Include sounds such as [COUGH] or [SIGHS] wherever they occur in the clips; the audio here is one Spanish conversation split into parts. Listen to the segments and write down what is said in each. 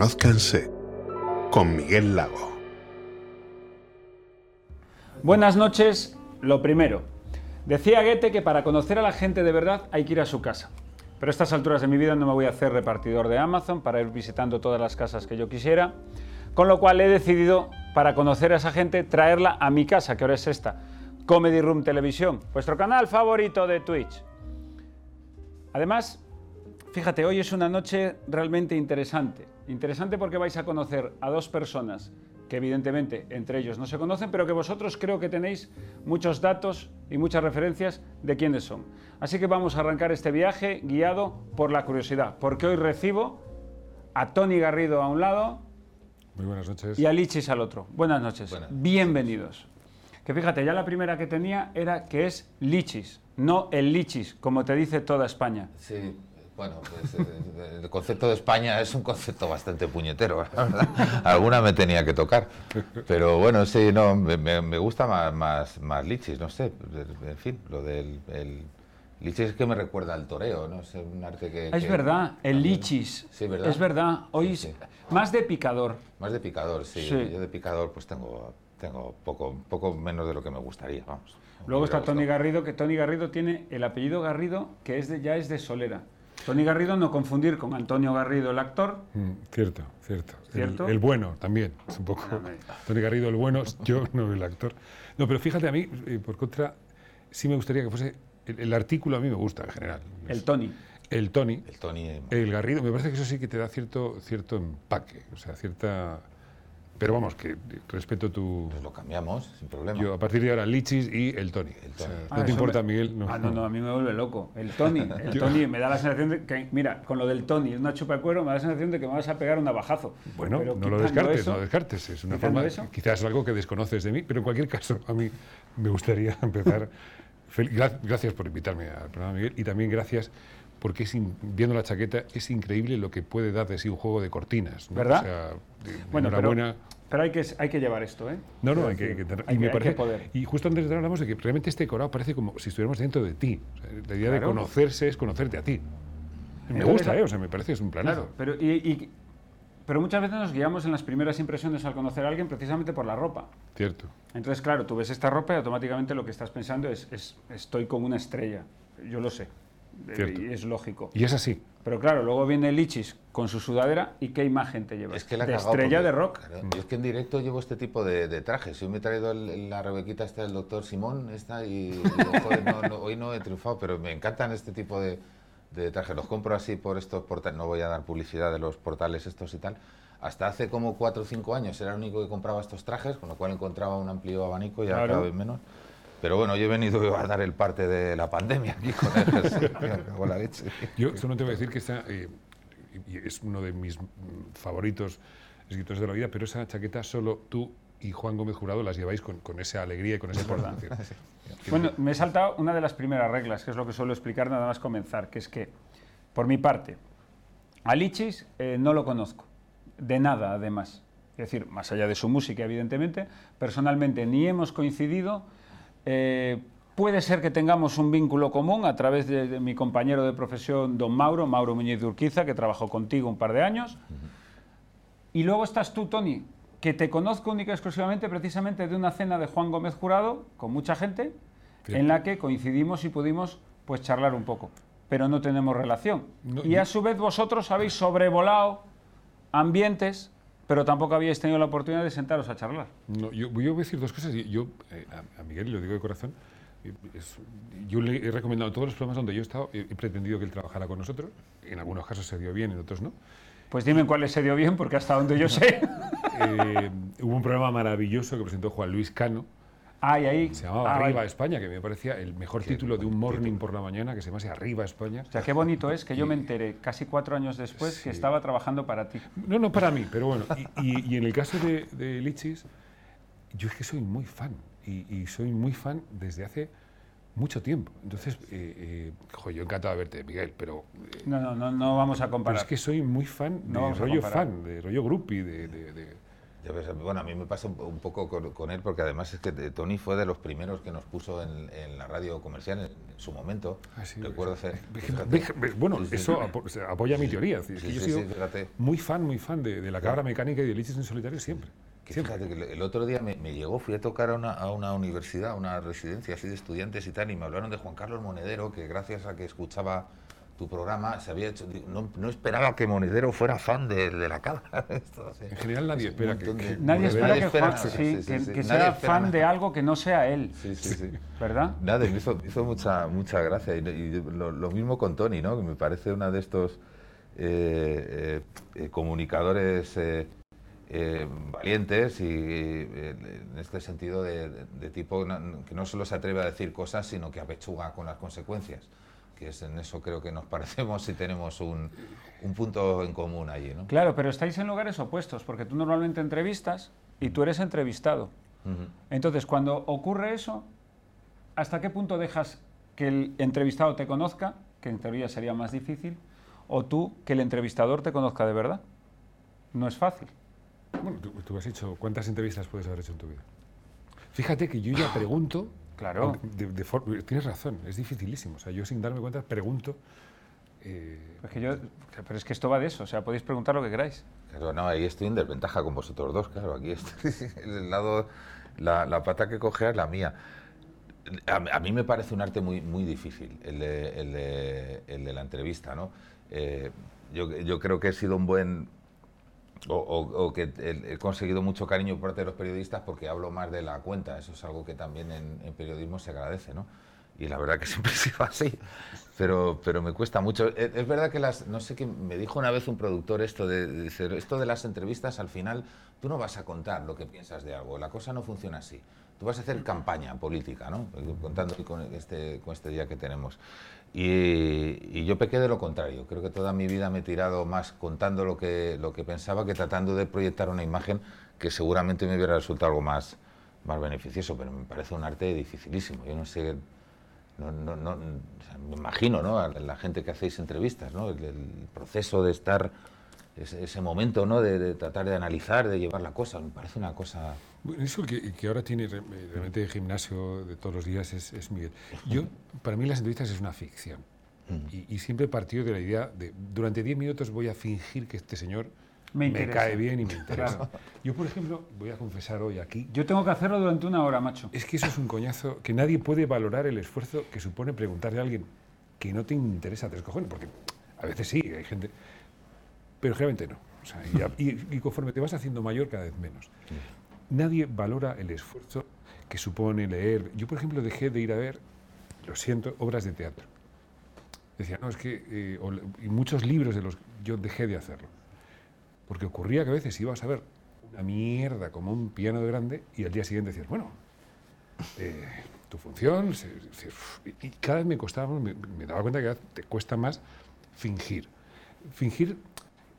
Conózcanse con Miguel Lago. Buenas noches. Lo primero, decía Goethe que para conocer a la gente de verdad hay que ir a su casa. Pero a estas alturas de mi vida no me voy a hacer repartidor de Amazon para ir visitando todas las casas que yo quisiera. Con lo cual he decidido, para conocer a esa gente, traerla a mi casa, que ahora es esta, Comedy Room Televisión, vuestro canal favorito de Twitch. Además, fíjate, hoy es una noche realmente interesante. Interesante porque vais a conocer a dos personas que evidentemente entre ellos no se conocen, pero que vosotros creo que tenéis muchos datos y muchas referencias de quiénes son. Así que vamos a arrancar este viaje guiado por la curiosidad, porque hoy recibo a Tony Garrido a un lado Muy buenas noches. y a Lichis al otro. Buenas noches, Buenas. bienvenidos. Que fíjate, ya la primera que tenía era que es Lichis, no el Lichis, como te dice toda España. Sí, bueno, pues eh, el concepto de España es un concepto bastante puñetero, la verdad. Alguna me tenía que tocar. Pero bueno, sí, no, me, gusta más, más, más lichis, no sé. En fin, lo del el, lichis es que me recuerda al toreo, ¿no? Es un arte que... Es que- verdad, el Lichis. Sí, ¿verdad? Es verdad, hoy Sí, sí. más de picador. Más de picador, sí. Yo de picador pues tengo, tengo poco, poco menos de lo que me gustaría, vamos. Luego está Tony. Garrido, que Tony Garrido tiene el apellido Garrido, que es de, ya es de Solera. Tony Garrido no confundir con Antonio Garrido, el actor. Mm, cierto, cierto. El- ¿Cierto? El, bueno también, es un poco. Tony Garrido, el bueno, [LAUGHS] yo no el actor. No, pero fíjate, a mí, eh, por contra, sí me gustaría que fuese. El, el artículo a mí me gusta en general. El Tony. El Tony, El Tony... eh, el Garrido, me parece que eso sí que te da cierto, cierto empaque, o sea, cierta. Pero vamos, que respeto tu. Pues lo cambiamos, sin problema. Yo a partir de ahora, Lichis y el Tony. El O sea, Tony. no Ah, te importa, me- Miguel. Ah, no, no, a mí me vuelve loco. El Tony, [LAUGHS] el Tony me da la sensación de que, mira, con lo del Tony, una chupa de cuero, me da la sensación de que me vas a pegar un navajazo. Bueno, Pero no lo descartes, eso- no lo descartes. Es una forma, de- eso. quizás es algo que desconoces de mí, pero en cualquier caso, a mí me gustaría [LAUGHS] empezar. Gracias por invitarme al programa, Miguel, y también gracias porque es in- viendo la chaqueta es increíble lo que puede dar de sí un juego de cortinas. ¿no? ¿Verdad? O sea, de- Bueno, pero, enhorabuena. pero hay, que, hay que llevar esto, ¿eh? No, no, hay que, que hay y me que- hay que parece- poder. Y justo antes de hablamos de que realmente este decorado parece como si estuviéramos dentro de ti. O sea, la idea de Claro. conocerse es conocerte a ti. Me Entonces, gusta, ¿eh? O sea, me parece que es un planazo. Claro, pero, y, y- pero muchas veces nos guiamos en las primeras impresiones al conocer a alguien precisamente por la ropa. Cierto. Entonces, claro, tú ves esta ropa y automáticamente lo que estás pensando es, es, estoy con una estrella. Yo lo sé. Eh, Cierto. Y es lógico. Y es así. Pero claro, luego viene Lichis con su sudadera y qué imagen te llevas. Es que la de estrella porque- de rock. claro, yo es que en directo llevo este tipo de, de trajes. Yo me he traído el- la rebequita esta del doctor Simón esta y digo, joder, no, no, hoy no he triunfado, pero me encantan este tipo de, de trajes. Los compro así por estos portales. No voy a dar publicidad de los portales estos y tal. Hasta hace como 4 o 5 años era el único que compraba estos trajes, con lo cual encontraba un amplio abanico, ya Claro. cada vez menos. Pero bueno, yo he venido [LAUGHS] a dar el parte de la pandemia aquí con el... en [LAUGHS] la leche. Yo solo te voy a decir que esta, eh, es uno de mis mm, favoritos escritores de la vida, pero esa chaqueta solo tú y Juan Gómez Jurado las lleváis con, con esa alegría y con esa importancia. [LAUGHS] Bueno, me he saltado una de las primeras reglas, que es lo que suelo explicar nada más comenzar, que es que, por mi parte, a Lichis eh, no lo conozco, de nada además. Es decir, más allá de su música, evidentemente, personalmente ni hemos coincidido. Eh, puede ser que tengamos un vínculo común a través de, de mi compañero de profesión, don Mauro, Mauro Muñiz de Urquiza, que trabajó contigo un par de años. Y luego estás tú, Tony, que te conozco única y exclusivamente precisamente de una cena de Juan Gómez Jurado con mucha gente, en la que coincidimos y pudimos pues charlar un poco, pero no tenemos relación. No, y a su vez vosotros habéis sobrevolado ambientes, pero tampoco habíais tenido la oportunidad de sentaros a charlar. No, yo, yo voy a decir dos cosas. Yo, eh, a, a Miguel, y lo digo de corazón, es- yo le he recomendado todos los programas donde yo he estado, he, he pretendido que él trabajara con nosotros. En algunos casos se dio bien, en otros no. Pues dime cuáles se dio bien, porque hasta donde yo sé. [LAUGHS] Eh, hubo un programa maravilloso que presentó Juan Luis Cano, Ahí. se llamaba Ah, Arriba vale. España, que me parecía el mejor título de un morning por la mañana, que se llamase Arriba España. O sea, qué bonito es que yo me enteré casi cuatro años después que estaba trabajando para ti. No, no para mí, pero bueno. Y, y- y en el caso de, de Lichis, yo es que soy muy fan. Y, y soy muy fan desde hace mucho tiempo. Entonces, eh, eh, jo, yo encantado de verte, Miguel, pero, eh, No, no, no, no vamos a pero comparar. es que soy muy fan de No rollo fan, de rollo groupie, de, de- de- bueno, a mí me pasa un, poco con, con él porque además es que eh, Tony fue de los primeros que nos puso en, en la radio comercial en, en su momento. Ah, sí, Recuerdo hacer... [LAUGHS] Fíjate. Bueno, Sí, sí. eso apo- apoya mi teoría. Es que Sí, yo he sido muy fan, muy fan de, de la cabra mecánica y de Lichis en solitario siempre. Que siempre. fíjate que el- el otro día me, me llegó, fui a tocar a una, a una universidad, a una residencia así de estudiantes y tal, y me hablaron de Juan Carlos Monedero, que gracias a que escuchaba tu programa se había hecho. No, no esperaba que Monedero fuera fan de, de la. [LAUGHS] Esto, sí. En general nadie espera que- Nadie espera que, espera Juan- nada. sí, Sí, que- sí, sí. que Nadie sea fan nada. de algo que no sea él, Sí, sí, sí. ¿verdad? Nada, me hizo, me hizo mucha, mucha gracia. Y, y lo, lo mismo con Tony, ¿no? que me parece una de estos eh, eh, eh, comunicadores eh, eh, valientes y eh, en este sentido de, de- de tipo no- que no solo se atreve a decir cosas, sino que apechuga con las consecuencias. Que es en eso creo que nos parecemos y tenemos un, un punto en común allí. ¿no? Claro, pero estáis en lugares opuestos, porque tú normalmente entrevistas y tú eres entrevistado. Ujú. Entonces, cuando ocurre eso, ¿hasta qué punto dejas que el entrevistado te conozca, que en teoría sería más difícil, o tú que el entrevistador te conozca de verdad? No es fácil. Bueno, tú, tú has hecho, ¿cuántas entrevistas puedes haber hecho en tu vida? Fíjate que yo ya [SIGHS] pregunto. Claro. de- de for- tienes razón, es dificilísimo. O sea, yo sin darme cuenta pregunto. eh, Es que yo, pero es que esto va de eso, o sea, podéis preguntar lo que queráis. Claro, no, ahí estoy en desventaja con vosotros dos, claro, aquí estoy, [LAUGHS] el lado, la, la pata que cogea es la mía. A, a mí me parece un arte muy, muy difícil, el de, el de- el de la entrevista, ¿no? Eh, yo, yo creo que he sido un buen, o, o- o que he, conseguido mucho cariño por parte de los periodistas porque hablo más de la cuenta, eso es algo que también en, en periodismo se agradece, ¿no? Y la verdad que [LAUGHS] siempre sido así, pero, pero me cuesta mucho. Es, es verdad que las, no sé qué, me dijo una vez un productor esto de, de decir, esto de las entrevistas al final tú no vas a contar lo que piensas de algo, la cosa no funciona así. Tú vas a hacer campaña política, ¿no? Contando con este, con este día que tenemos. Y, y yo pequé de lo contrario. Creo que toda mi vida me he tirado más contando lo que, lo que pensaba que tratando de proyectar una imagen que seguramente me hubiera resultado algo más, más beneficioso, pero me parece un arte dificilísimo. Yo no sé, no, no, no, me imagino ¿no? a la gente que hacéis entrevistas, ¿no? el proceso de estar, ese, ese momento ¿no? de, de tratar de analizar, de llevar la cosa, me parece una cosa... Bueno, Eso que, que ahora tiene re- realmente gimnasio de todos los días es, es Miguel. Yo, para mí las entrevistas es una ficción. Y, y siempre partió de la idea de, durante 10 minutos voy a fingir que este señor Me me, cae bien y me interesa. Claro. Yo, por ejemplo, voy a confesar hoy aquí, Yo tengo que hacerlo durante una hora, macho. es que eso es un coñazo, que nadie puede valorar el esfuerzo que supone preguntarle a alguien que no te interesa tres cojones, porque a veces sí, hay gente, pero generalmente no. O sea, y, y- y conforme te vas haciendo mayor, cada vez menos. Nadie valora el esfuerzo que supone leer. Yo, por ejemplo, dejé de ir a ver, lo siento, obras de teatro. Decía, no, es que. eh, o y muchos libros de los. Yo dejé de hacerlo. Porque ocurría que a veces ibas a ver una mierda como un piano de grande y al día siguiente decías, bueno, eh, tu función. se- se- y, cada vez me costaba, me, me daba cuenta que te cuesta más fingir. Fingir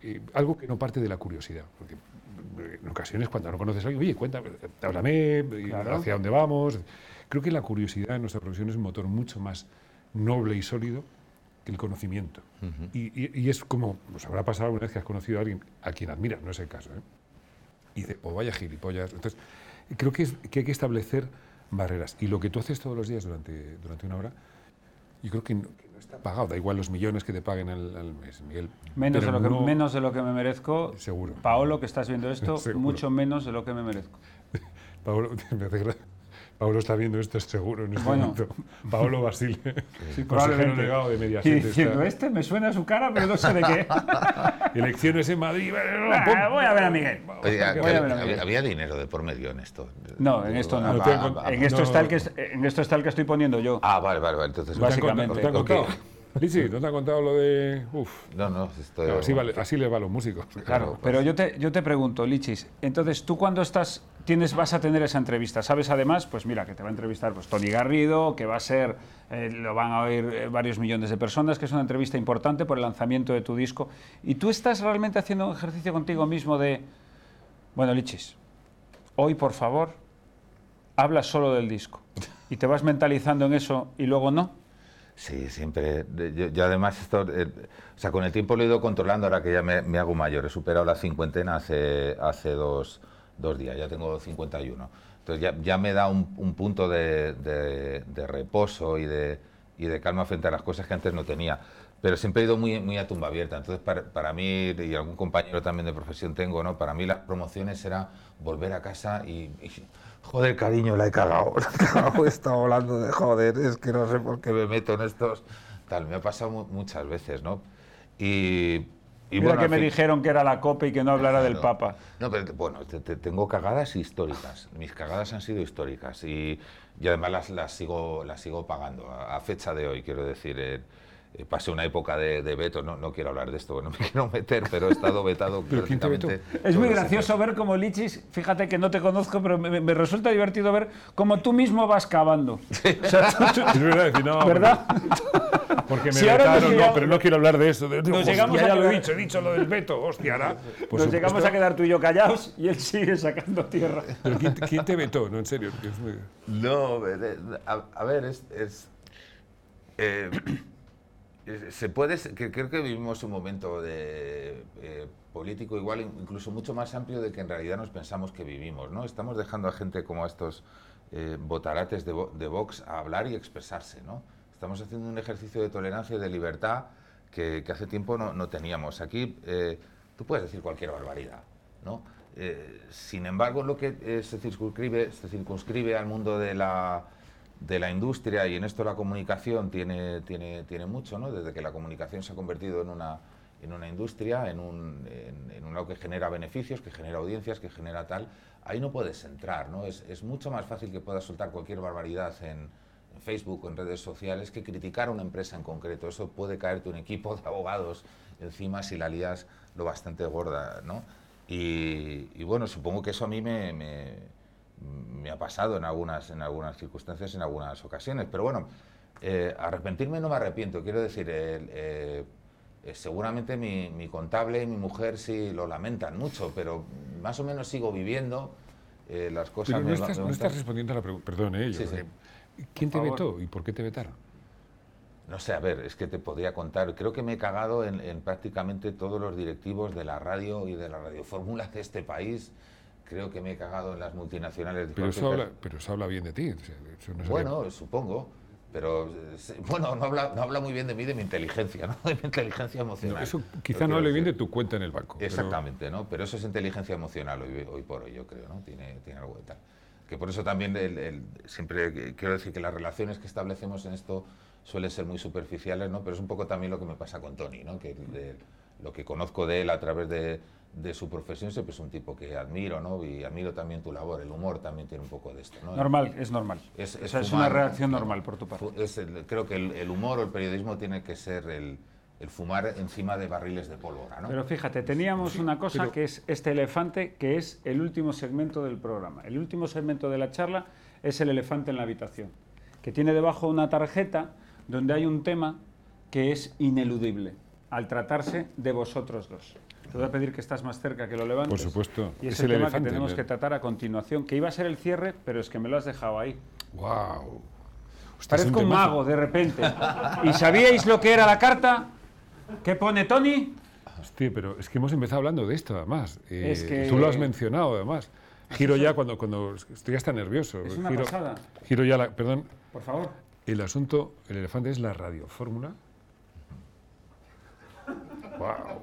eh, algo que no parte de la curiosidad. Porque eh, en ocasiones cuando no conoces a alguien, oye, cuéntame, háblame, eh, Claro. hacia dónde vamos. Creo que la curiosidad en nuestra profesión es un motor mucho más noble y sólido que el conocimiento. y, y- y es como, nos habrá pasado alguna vez que has conocido a alguien a quien admiras, no es el caso, ¿eh? y dice, o vaya gilipollas. Entonces, creo que, es, que hay que establecer barreras. Y lo que tú haces todos los días durante, durante una hora, yo creo que no, que no está pagado. Da igual los millones que te paguen al, al mes, Miguel. Menos de, lo que, no- menos de lo que me merezco. Seguro. Paolo, que estás viendo esto, [LAUGHS] Seguro. mucho menos de lo que me merezco. [LAUGHS] Paolo, [LAUGHS] me hace gra- Paolo está viendo esto, es seguro, en este Bueno. momento. Paolo Basile, Sí, consejero delegado de Y Mediaset. diciendo, está- este me suena a su cara, pero no sé de qué. [LAUGHS] Elecciones en Madrid. Ah, voy a ver a Miguel. Oye, Voy a que ver a había, Miguel. había dinero de por medio en esto. No, en esto no. En esto, está el que, es- en esto está el que estoy poniendo yo. Ah, vale, vale, vale. Entonces, ¿No te han Básicamente. contado- ¿No te han contado? Lichi, ¿no te han contado lo de...? Uf, No, no, esto claro, así, vale- así les va a los músicos. Claro, pero yo te, yo te pregunto, Lichis, entonces tú cuando estás, tienes, vas a tener esa entrevista, sabes además, pues mira, que te va a entrevistar pues Tony Garrido, que va a ser, eh, lo van a oír eh, varios millones de personas, que es una entrevista importante por el lanzamiento de tu disco, y tú estás realmente haciendo un ejercicio contigo mismo de, bueno, Lichis, hoy por favor, habla solo del disco, y te vas mentalizando en eso y luego no. Sí, siempre. Yo, yo además, esto, eh, o sea, con el tiempo lo he ido controlando ahora que ya me, me hago mayor. He superado la cincuentena hace, hace dos, dos días, ya tengo 51. Entonces ya, ya me da un, un punto de, de- de reposo y de, y de calma frente a las cosas que antes no tenía. Pero siempre he ido muy, muy a tumba abierta. Entonces, para, para mí, y algún compañero también de profesión tengo, ¿no? Para mí las promociones era volver a casa y... y, joder, cariño, la he cagado. [LAUGHS] La he cagado, he estado hablando de joder, es que no sé por qué me meto en estos... Tal, me ha pasado mu- muchas veces, ¿no? Y... y Mira que al me fin- dijeron que era la copa y que no hablara del Claro. Papa. No, pero bueno, te- te- tengo cagadas históricas. Mis cagadas han sido históricas y, y además las, las, sigo, las sigo pagando a, a fecha de hoy, quiero decir. eh, pasé una época de, de veto, no, no quiero hablar de esto, no me [LAUGHS] quiero meter, pero he estado vetado. [LAUGHS] Prácticamente Es muy gracioso ver cómo Lichis, fíjate que no te conozco, pero me, me resulta divertido ver cómo tú mismo vas cavando. O sea, [LAUGHS] tú- tú- Es verdad, decir, no, ¿Verdad? Porque, me Si vetaron, no, llegamos- pero no quiero hablar de eso. De, Nos pues llegamos ya, a ya lo he quedar- dicho, he dicho lo del veto, hostia, ahora. Por Nos llegamos supuesto. a quedar tú y yo callados y él sigue sacando tierra. Pero ¿quién, quién te vetó? No, en serio. No, eh, a, a ver, es... es, eh, es- se puede, que creo que vivimos un momento de, eh, político igual, in- incluso mucho más amplio de que en realidad nos pensamos que vivimos, ¿no? Estamos dejando a gente como a estos eh, botarates de, de Vox a hablar y expresarse, ¿no? Estamos haciendo un ejercicio de tolerancia y de libertad que, hace tiempo no, no teníamos. Aquí eh, tú puedes decir cualquier barbaridad, ¿no? Eh, sin embargo, lo que eh, se, circunscribe, se circunscribe al mundo de la, de la industria y en esto la comunicación tiene, tiene, tiene mucho, ¿no? Desde que la comunicación se ha convertido en una, en una industria, en, un, en, en algo que genera beneficios, que genera audiencias, que genera tal, ahí no puedes entrar, ¿no? Es, es mucho más fácil que puedas soltar cualquier barbaridad en, en Facebook o en redes sociales que criticar a una empresa en concreto. Eso puede caerte un equipo de abogados encima si la lías lo bastante gorda, ¿no? Y, y bueno, supongo que eso a mí me, me, me ha pasado en algunas, en algunas circunstancias, en algunas ocasiones. Pero bueno, eh, arrepentirme no me arrepiento. Quiero decir, eh, eh, seguramente mi, mi contable y mi mujer sí lo lamentan mucho, pero más o menos sigo viviendo las cosas. Pero no estás, no estás respondiendo a la pregunta. Perdón, yo, Sí, sí. ¿Quién te favor. vetó y por qué te vetaron? No sé, a ver, es que te podría contar. Creo que me he cagado en, en prácticamente todos los directivos de la radio y de la radiofórmula de este país. Creo que me he cagado en las multinacionales. Pero eso, habla, pero eso habla bien de ti. eso no Bueno, supongo. Pero bueno, no habla, no habla muy bien de mí, de mi inteligencia, [LAUGHS] ¿no? De mi inteligencia No, emocional. eso Lo quizá no hable bien de tu cuenta en el banco. pero- Exactamente, ¿no? Pero eso es inteligencia emocional hoy, hoy por hoy, yo creo, ¿no? Tiene, tiene algo de tal. Que por eso también el- el- siempre quiero decir que las relaciones que establecemos en esto suelen ser muy superficiales, ¿no? Pero es un poco también lo que me pasa con Tony, ¿no? Que de- lo que conozco de él a través de, de su profesión siempre es un tipo que admiro, ¿no? Y admiro también tu labor. El humor también tiene un poco de esto, ¿no? Normal, es normal. Es, O sea, es fumar, una reacción claro. normal por tu parte. Fu- es el- creo que el, el humor o el periodismo tiene que ser el, el fumar encima de barriles de pólvora, ¿no? Pero fíjate, teníamos una cosa pero- que es este elefante, que es el último segmento del programa. El último segmento de la charla es el elefante en la habitación, que tiene debajo una tarjeta donde hay un tema que es ineludible, al tratarse de vosotros dos. Te voy a pedir que estás más cerca, que lo levantes. Por supuesto. Y es, Es el, el tema elefante, que tenemos que tratar a continuación, que iba a ser el cierre, pero es que me lo has dejado ahí. Es Parezco un mago de repente. ¿Y sabíais lo que era la carta? ¿Qué pone Tony? Hostia, pero es que hemos empezado hablando de esto, además. Eh, Es que- Tú lo has mencionado, además. Giro ya cuando, cuando estoy hasta nervioso. Es una giro, pasada. Giro ya la... Perdón. Por favor. El asunto, el elefante es la radiofórmula. ¡Wow!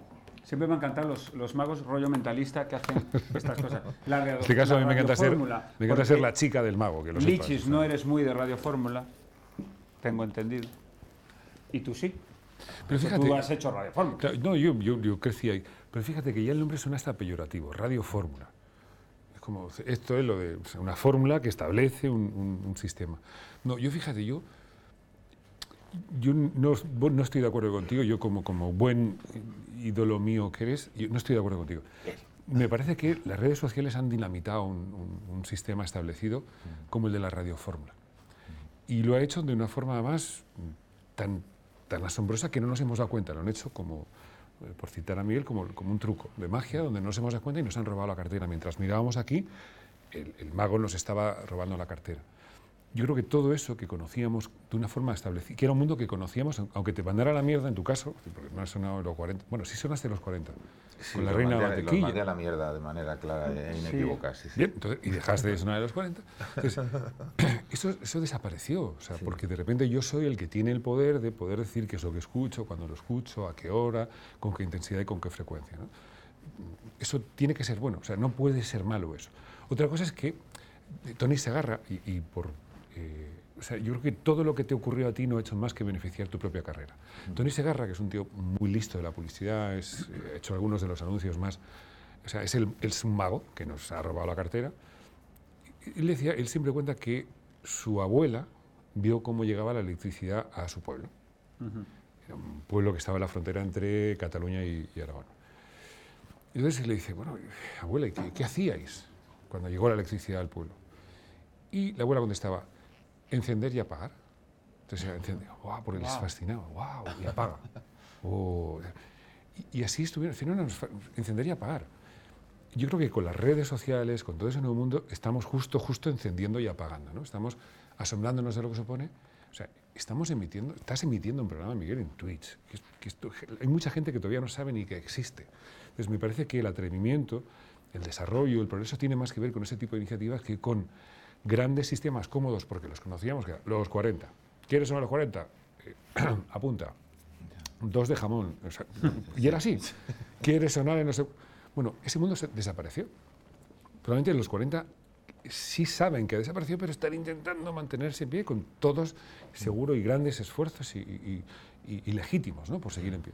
Siempre me encantan los, los magos rollo mentalista que hacen estas cosas. [LAUGHS] La En este caso a mí me encanta ser, me encanta ser la chica del mago, que lo sepas, Lichis, no eres muy de radiofórmula, tengo entendido. Y tú sí. Pero fíjate, tú has hecho radiofórmula. Claro, no, yo, yo, yo crecí ahí. Pero fíjate que ya el nombre suena hasta peyorativo, Radio Fórmula. Es como, esto es lo de o sea, una fórmula que establece un, un- un sistema. No, yo fíjate, yo, yo no, no estoy de acuerdo contigo, yo como, como buen ídolo mío que eres, no estoy de acuerdo contigo. Me parece que las redes sociales han dinamitado un, sistema establecido como el de la radiofórmula. Y lo ha hecho de una forma más tan, tan asombrosa que no nos hemos dado cuenta. Lo han hecho como, eh, por citar a Miguel, como, como un truco de magia donde no nos hemos dado cuenta y nos han robado la cartera. Mientras mirábamos aquí, el mago nos estaba robando la cartera. Yo creo que todo eso que conocíamos de una forma establecida, que era un mundo que conocíamos, aunque te mandara a la mierda en tu caso, porque no has sonado los 40, bueno, sí sonaste los 40, con la reina mandé a- Mantequilla. Lo mandé a la mierda de manera clara e inequívoca. Sí, sí. Bien, entonces, y dejaste de sonar a los 40. Entonces, [LAUGHS] eso, eso desapareció, o sea, porque de repente yo soy el que tiene el poder de poder decir qué es lo que escucho, cuándo lo escucho, a qué hora, con qué intensidad y con qué frecuencia. ¿no? Eso tiene que ser bueno, o sea, no puede ser malo eso. Otra cosa es que Tony Segarra, y, y por... eh, o sea, yo creo que todo lo que te ocurrió a ti no ha hecho más que beneficiar tu propia carrera. Tony Segarra, que es un tío muy listo de la publicidad, es, eh, ha hecho algunos de los anuncios más... O sea, es, el, es un mago que nos ha robado la cartera. Él decía, él siempre cuenta que su abuela vio cómo llegaba la electricidad a su pueblo. Era un pueblo que estaba en la frontera entre Cataluña y, y Aragón. Y entonces le dice, bueno, abuela, ¿y ¿qué, qué hacíais cuando llegó la electricidad al pueblo? Y la abuela contestaba, encender y apagar. Entonces ella enciende, wow, porque les fascinaba, wow, y apaga. Oh, y, y así estuvieron, al final encender y apagar. Yo creo que con las redes sociales, con todo ese nuevo mundo, estamos justo, justo encendiendo y apagando, ¿no? Estamos asombrándonos de lo que supone. O sea, estamos emitiendo, estás emitiendo un programa, Miguel, en Twitch. que que esto- hay mucha gente que todavía no sabe ni que existe. Entonces, me parece que el atrevimiento, el desarrollo, el progreso tiene más que ver con ese tipo de iniciativas que con grandes sistemas cómodos, porque los conocíamos, que los 40. ¿Quieres sonar los 40? Eh, [CLEARS THROAT] apunta. Dos de jamón. o sea, y era así. [LAUGHS] ¿Quieres sonar en no sé? Bueno, ese mundo se desapareció. Probablemente los 40 sí saben que ha desaparecido, pero están intentando mantenerse en pie con todos, seguro, y grandes esfuerzos y, y- y- y legítimos, ¿no? Por seguir en pie.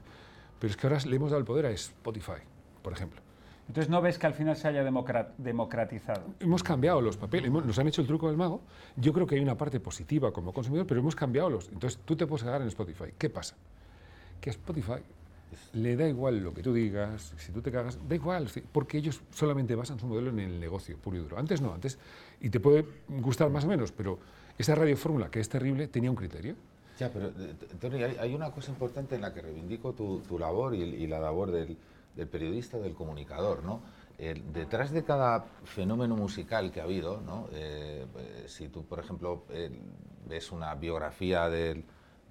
Pero es que ahora le hemos dado el poder a Spotify, por ejemplo. Entonces no ves que al final se haya democra- democratizado. Hemos cambiado los papeles, hemos- nos han hecho el truco del mago. Yo creo que hay una parte positiva como consumidor, pero hemos cambiado los. Entonces tú te puedes cagar en Spotify. ¿Qué pasa? Que a Spotify le da igual lo que tú digas, si tú te cagas, da igual, porque ellos solamente basan su modelo en el negocio puro y duro. Antes no, antes, y te puede gustar más o menos, pero esa radio fórmula que es terrible tenía un criterio. Ya, pero eh, Tony, hay, hay una cosa importante en la que reivindico tu, tu labor y, y la labor del, del periodista, del comunicador, ¿no? El- detrás de cada fenómeno musical que ha habido, ¿no? Eh, eh, si tú, por ejemplo, eh, ves una biografía del,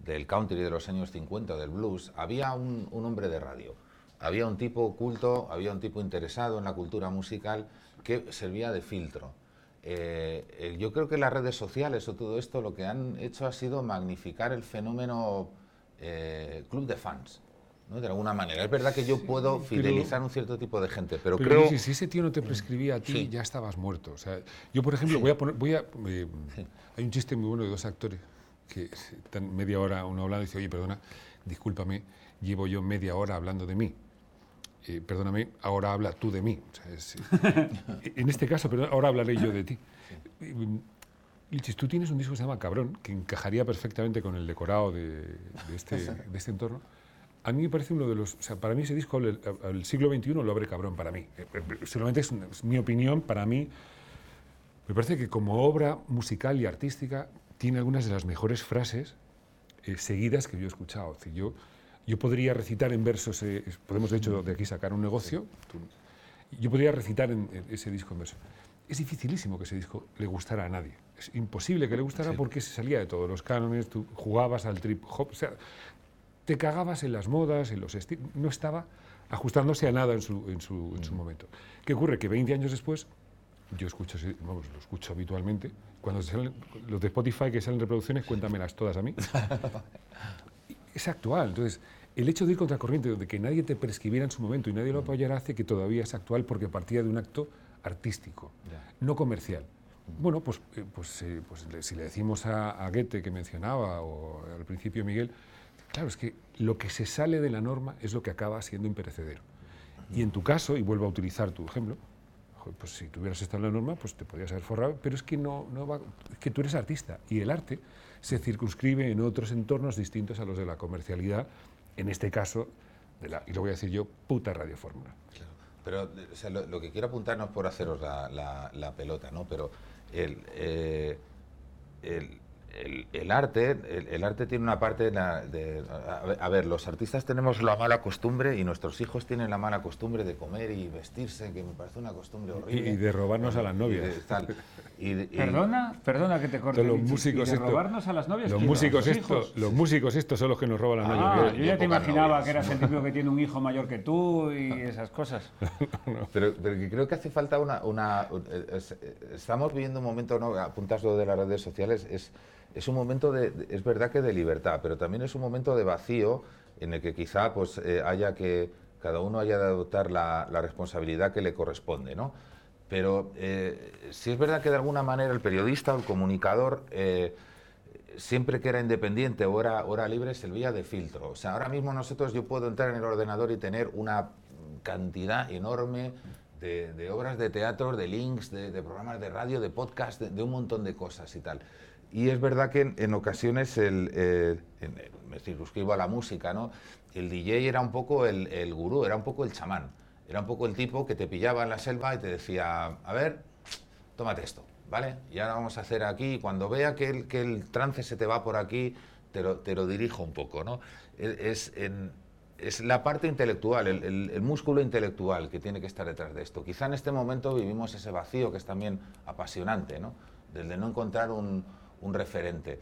del country de los años 50, del blues, había un, un hombre de radio, había un tipo culto, había un tipo interesado en la cultura musical que servía de filtro. Eh, eh, yo creo que las redes sociales o todo esto lo que han hecho ha sido magnificar el fenómeno eh, club de fans, ¿no? de alguna manera. Es verdad que yo puedo fidelizar un cierto tipo de gente, pero, Pero creo... si- si ese tío no te prescribía a ti, Sí. ya estabas muerto. O sea, yo, por ejemplo, voy a poner. Voy a, eh, Hay un chiste muy bueno de dos actores que están media hora uno hablando y dice, oye, perdona, discúlpame, llevo yo media hora hablando de mí. Eh, perdóname, ahora habla tú de mí. O sea, es- [LAUGHS] en este caso, perdón, ahora hablaré yo de ti. Lichis, tú tienes un disco que se llama Cabrón, que encajaría perfectamente con el decorado de, de este, [LAUGHS] de este entorno. A mí me parece uno de los. O sea, para mí ese disco, el, el siglo XXI, lo abre cabrón para mí. Eh, eh, Solamente es, es mi opinión, para mí. Me parece que como obra musical y artística tiene algunas de las mejores frases eh, seguidas que yo he escuchado. Es decir, yo, yo podría recitar en versos, eh, podemos de hecho de aquí sacar un negocio, yo podría recitar en, en ese disco en verso. Es dificilísimo que ese disco le gustara a nadie. Es imposible que le gustara porque se salía de todos los cánones, tú jugabas al trip hop, o sea, te cagabas en las modas, en los estilos, no estaba ajustándose a nada en su, en su, en su momento. ¿Qué ocurre? Que 20 años después, yo escucho, vamos, lo escucho habitualmente, cuando salen los de Spotify que salen reproducciones, cuéntamelas todas a mí. [LAUGHS] es actual. Entonces, el hecho de ir contra corriente, de que nadie te prescribiera en su momento y nadie lo apoyara, hace que todavía es actual porque partía de un acto artístico, no comercial. Bueno, pues, eh, pues, eh, pues le- si le decimos a, a Goethe que mencionaba, o al principio Miguel, claro, es que lo que se sale de la norma es lo que acaba siendo imperecedero. Y en tu caso, y vuelvo a utilizar tu ejemplo, pues si tuvieras estado en la norma, pues te podrías haber forrado, pero es que no, no va, es que tú eres artista y el arte se circunscribe en otros entornos distintos a los de la comercialidad, en este caso, de la, y lo voy a decir yo, puta radiofórmula. Claro. Pero lo, que quiero apuntar no es por haceros la pelota, ¿no? Pero el, eh, el- el, el arte, el, el arte tiene una parte de, a, ver- a ver, los artistas tenemos la mala costumbre y nuestros hijos tienen la mala costumbre de comer y vestirse, que me parece una costumbre horrible. y de robarnos a las Y novias. de tal. Y de- y- Perdona, perdona que te corte. los músicos ¿y de esto- robarnos a las novias. Los músicos, ¿Los estos, hijos? los músicos estos son los que nos roban las Ah, novias. yo ya te imaginaba novias. que eras el típico que tiene un hijo mayor que tú y esas cosas. [LAUGHS] Pero, pero que creo que hace falta una... una es- estamos viviendo un momento, ¿no? apuntas lo de las redes sociales, es, es un momento de, es verdad que de libertad, pero también es un momento de vacío en el que quizá pues, eh, haya que, cada uno haya de adoptar la, la responsabilidad que le corresponde, ¿no? Pero eh, sí es verdad que de alguna manera el periodista o el comunicador... eh, siempre que era independiente o era, o era libre servía de filtro. O sea, ahora mismo nosotros yo puedo entrar en el ordenador y tener una cantidad enorme de, obras de teatro, de links, de, de programas de radio, de podcast, de, de un montón de cosas y tal. Y es verdad que en, ocasiones el, eh, en- me circunscribo a la música, ¿no? El DJ era un poco el, el gurú, era un poco el chamán, era un poco el tipo que te pillaba en la selva y te decía, a ver, tómate esto, ¿vale? Y ahora vamos a hacer aquí, cuando vea que el, que el trance se te va por aquí, te lo, te lo dirijo un poco, ¿no? Es, es en- es la parte intelectual, el, el- el músculo intelectual que tiene que estar detrás de esto. Quizá en este momento vivimos ese vacío que es también apasionante, ¿no? Del de no encontrar un, un referente.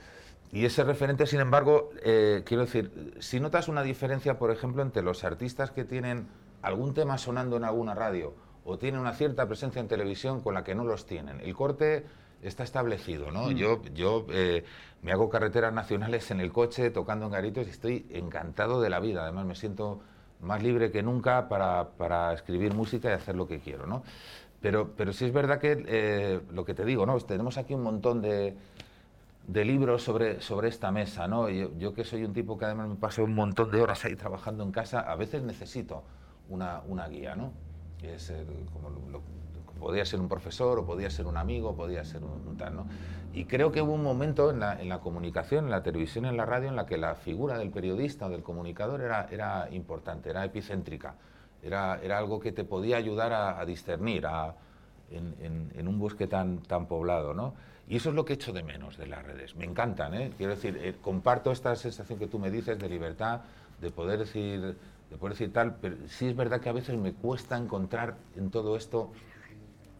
Y ese referente, sin embargo, eh, quiero decir, si notas una diferencia, por ejemplo, entre los artistas que tienen algún tema sonando en alguna radio o tienen una cierta presencia en televisión con la que no los tienen, el corte está establecido, ¿no? Yo, yo eh, me hago carreteras nacionales en el coche, tocando en garitos y estoy encantado de la vida. Además, me siento más libre que nunca para, para escribir música y hacer lo que quiero, ¿no? Pero, pero sí es verdad que eh, lo que te digo, ¿no? Tenemos aquí un montón de, de libros sobre, sobre esta mesa, ¿no? Yo, que soy un tipo que además me paso un montón de horas ahí trabajando en casa, a veces necesito una, una guía, ¿no? Es como podía ser un profesor, o podía ser un amigo, podía ser un, un tal, ¿no? Y creo que hubo un momento en la, en la comunicación, en la televisión, en la radio, en la que la figura del periodista o del comunicador era, era importante, era epicéntrica, era, era algo que te podía ayudar a, a discernir, a, en, en- en un bosque tan, tan poblado, ¿no? Y eso es lo que echo de menos de las redes. Me encantan, ¿eh? Quiero decir, eh, comparto esta sensación que tú me dices de libertad, de poder decir, de poder decir tal, pero sí es verdad que a veces me cuesta encontrar en todo esto,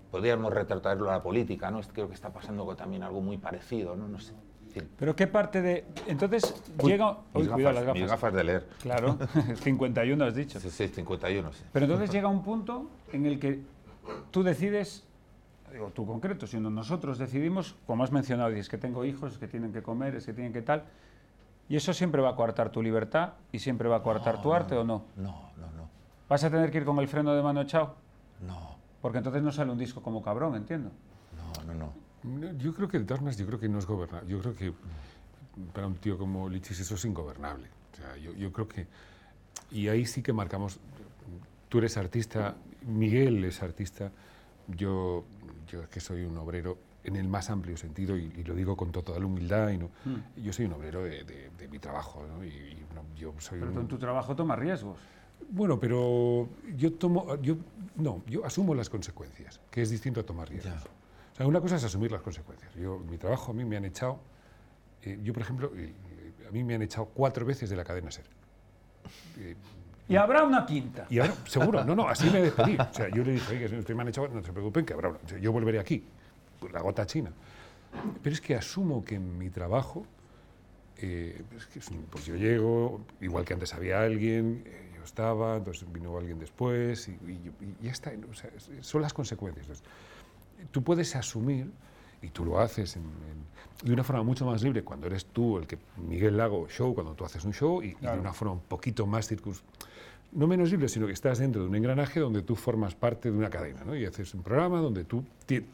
podríamos retratarlo a la política, ¿no? Creo que está pasando también algo muy parecido, ¿no? No sé. Pero qué parte de... Entonces Uy, llega... Uy, mis, cuidado, gafas, las mis gafas. gafas de leer. Claro, [LAUGHS] 51 has dicho. Sí, sí, 51, sí. Pero entonces llega un punto en el que tú decides, digo tú concreto, sino nosotros decidimos, como has mencionado, dices que tengo hijos, que tienen que comer, es que tienen que tal, y eso siempre va a coartar tu libertad y siempre va a coartar tu arte o no. No, no, no. ¿Vas a tener que ir con el freno de mano echado? No, Porque entonces no sale un disco como cabrón, entiendo. no, no, no. No, Yo creo que de todas maneras, yo creo que no es gobernable. Yo creo que para un tío como Lichis eso es ingobernable. O sea, yo, yo creo que... Y ahí sí que marcamos... Tú eres artista, Miguel es artista, yo, yo es que soy un obrero en el más amplio sentido y, y lo digo con toda la humildad. Y no, Yo soy un obrero de, de- de mi trabajo. ¿no? Y, y no, yo soy Pero un- tú en tu trabajo tomas riesgos. bueno, pero yo tomo, yo no, yo asumo las consecuencias, que es distinto a tomar riesgos. Ya. O sea, una cosa es asumir las consecuencias. Yo, mi trabajo a mí me han echado, eh, yo por ejemplo, eh, a mí me han echado cuatro veces de la cadena ser. Eh, Y habrá una quinta. y ahora, seguro, no, no, así me despedí. O sea, yo le dije, oye, si me han echado, no se preocupen, que habrá una. Yo volveré aquí, pues, la gota china. Pero es que asumo que en mi trabajo, eh, es que es un- pues yo llego, igual que antes había alguien, eh, yo estaba, entonces vino alguien después, y, y yo- y ya está. O sea, es- son las consecuencias. Entonces, tú puedes asumir, y tú lo haces en- en- de una forma mucho más libre cuando eres tú el que, Miguel Lago, show, cuando tú haces un show, y, y de una forma un poquito más circuns no menos libre, sino que estás dentro de un engranaje donde tú formas parte de una cadena, ¿no? Y haces un programa donde tú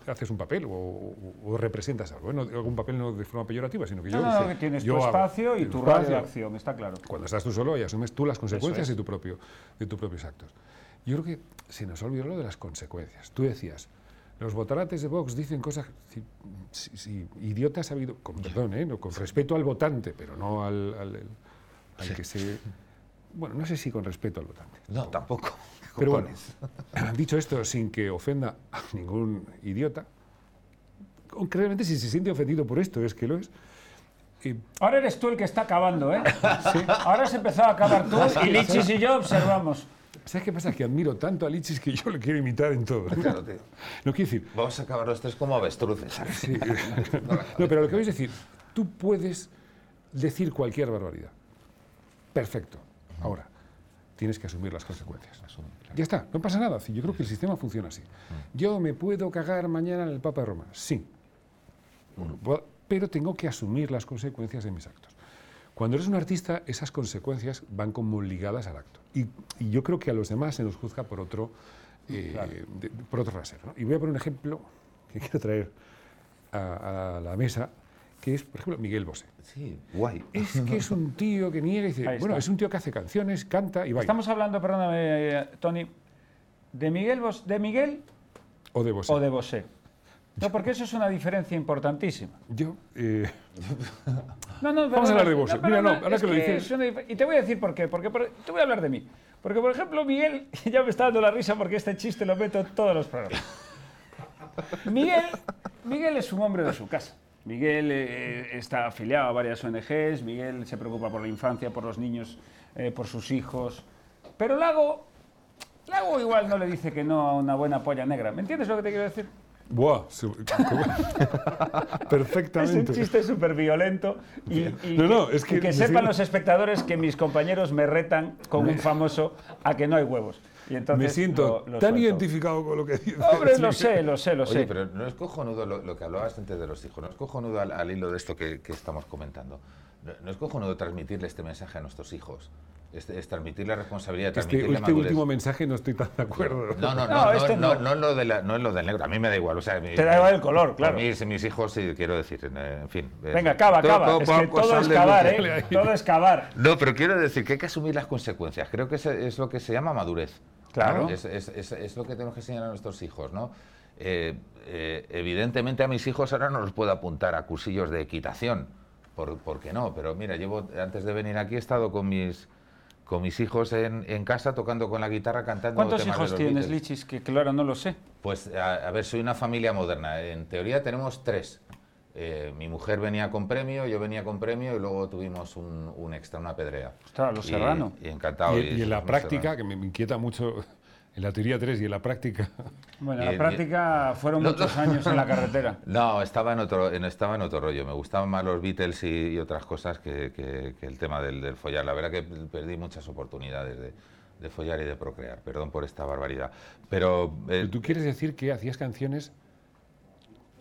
haces un papel o, o- o representas algo. ¿eh? No un papel no de forma peyorativa, sino que No, yo... no, que tienes yo tu espacio y tu radio de acción, está claro. Cuando estás tú solo y asumes tú las consecuencias es. de, tu propio, de tus propios actos. Yo creo que se nos ha olvidado lo de las consecuencias. Tú decías, los votarates de Vox dicen cosas, sí, sí, idiotas ha habido, con perdón, ¿eh? con respeto al votante, pero no al, al- al que se... Bueno, no sé si con respeto al votante. No, tampoco. [LAUGHS] Pero bueno, [CLEARS THROAT] dicho esto, sin que ofenda a ningún idiota, concretamente si se siente ofendido por esto, es que lo es, eh, Ahora eres tú el que está acabando, ¿eh? [LAUGHS] Ahora has empezado a acabar tú y Lichis y yo observamos. ¿Sabes qué pasa? Que admiro tanto a Lichis que yo le quiero imitar en todo. Claro, tío. No quiero decir, Vamos a acabar los tres como avestruces. Sí. [LAUGHS] No, pero lo que voy a decir, tú puedes decir cualquier barbaridad. Perfecto. Ahora, tienes que asumir las consecuencias. Ya está, no pasa nada. Yo creo que el sistema funciona así. Yo me puedo cagar mañana en el Papa de Roma. Sí. Pero tengo que asumir las consecuencias de mis actos. Cuando eres un artista, esas consecuencias van como ligadas al acto. Y, y yo creo que a los demás se nos juzga por otro, eh, de- por otro rasero. ¿no? Y voy a poner un ejemplo que [LAUGHS] quiero traer a, a la mesa, que es, por ejemplo, Miguel Bosé. Sí, guay. Es que es un tío que niega y dice, bueno, es un tío que hace canciones, canta y baila. Estamos hablando, perdóname, eh, Tony, de Miguel, Bos- de Miguel o de Bosé. o de Bosé. No, porque eso es una diferencia importantísima. Yo, eh, No, no, Vamos a hablar de Bosé. no, Mira, no, ahora es que lo dices. una y te voy a decir por qué. Porque por- te voy a hablar de mí. Porque, por ejemplo, Miguel, [LAUGHS] ya me está dando la risa porque este chiste lo meto en todos los programas. Miguel, Miguel es un hombre de su casa. Miguel eh, está afiliado a varias ONGs, Miguel se preocupa por la infancia, por los niños, eh, por sus hijos. Pero Lago, Lago igual no le dice que no a una buena polla negra. ¿Me entiendes lo que te quiero decir? buah, [LAUGHS] ¿cómo? Es un perfectamente. chiste súper violento y, y No, no, que, es que y que sepan los espectadores que mis compañeros me retan con un famoso a que no hay huevos. Y entonces Me siento lo- lo tan suelto. identificado con lo que dices. Hombre, lo [LAUGHS] sé, lo sé, lo sé. Oye, pero no es cojonudo lo, lo que hablabas antes de los hijos, no es cojonudo al, al hilo de esto que, que estamos comentando. No, no es cojonudo transmitirle este mensaje a nuestros hijos. Es, es transmitirle responsabilidad, Este, transmitirle este último mensaje no estoy tan de acuerdo. No, no, no, No, no, este no, no. no es lo de la- no es lo del negro. A mí me da igual. O sea, mi- Te da igual el color, a claro. mí, si mis hijos, sí, quiero decir, en, fin. Venga, cava, todo- cava. todo Es que poco todo es sale cavar, ¿eh? Todo es cavar. No, pero quiero decir que hay que asumir las consecuencias. Creo que es, es lo que se llama madurez. ¿No? Claro. Es, es- es- es lo que tenemos que enseñar a nuestros hijos, ¿no? Eh, eh, evidentemente a mis hijos ahora no los puedo apuntar a cursillos de equitación, por, porque no, pero mira, llevo, antes de venir aquí he estado con mis, con mis hijos en, en casa tocando con la guitarra, cantando ¿Cuántos temas de hijos los tienes, Beatles. Lichis? Que claro, no lo sé. Pues a, a ver, soy una familia moderna. En teoría tenemos tres. Eh, mi mujer venía con premio, yo venía con premio y luego tuvimos un, un extra, una pedrea. Ostras, los Y- Serrano. Y, encantado. Y, y en la práctica, Serrano. que me, me inquieta mucho, [LAUGHS] en la teoría 3 y en la práctica, Bueno, Y- la y- práctica fueron No, muchos no. años en la [LAUGHS] carretera. No, estaba en otro, en, estaba en otro rollo. Me gustaban más los Beatles y, y otras cosas que, que- que el tema del, del follar. La verdad que perdí muchas oportunidades de, de follar y de procrear. Perdón por esta barbaridad. Pero, eh, Pero tú quieres decir que hacías canciones.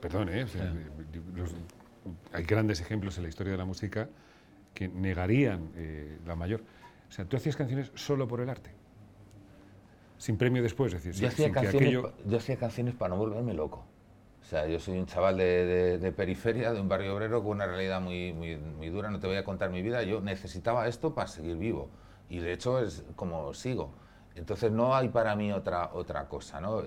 Perdón, ¿eh? O sea, los- hay grandes ejemplos en la historia de la música que negarían eh, la mayor. O sea, tú hacías canciones solo por el arte. Sin premio después, es decir, yo, sin, hacía sin canciones, aquello. yo hacía canciones para no volverme loco. O sea, yo soy un chaval de, de- de periferia, de un barrio obrero con una realidad muy, muy, muy dura. No te voy a contar mi vida. Yo necesitaba esto para seguir vivo. Y de hecho es como sigo. Entonces no hay para mí otra, otra cosa. ¿no?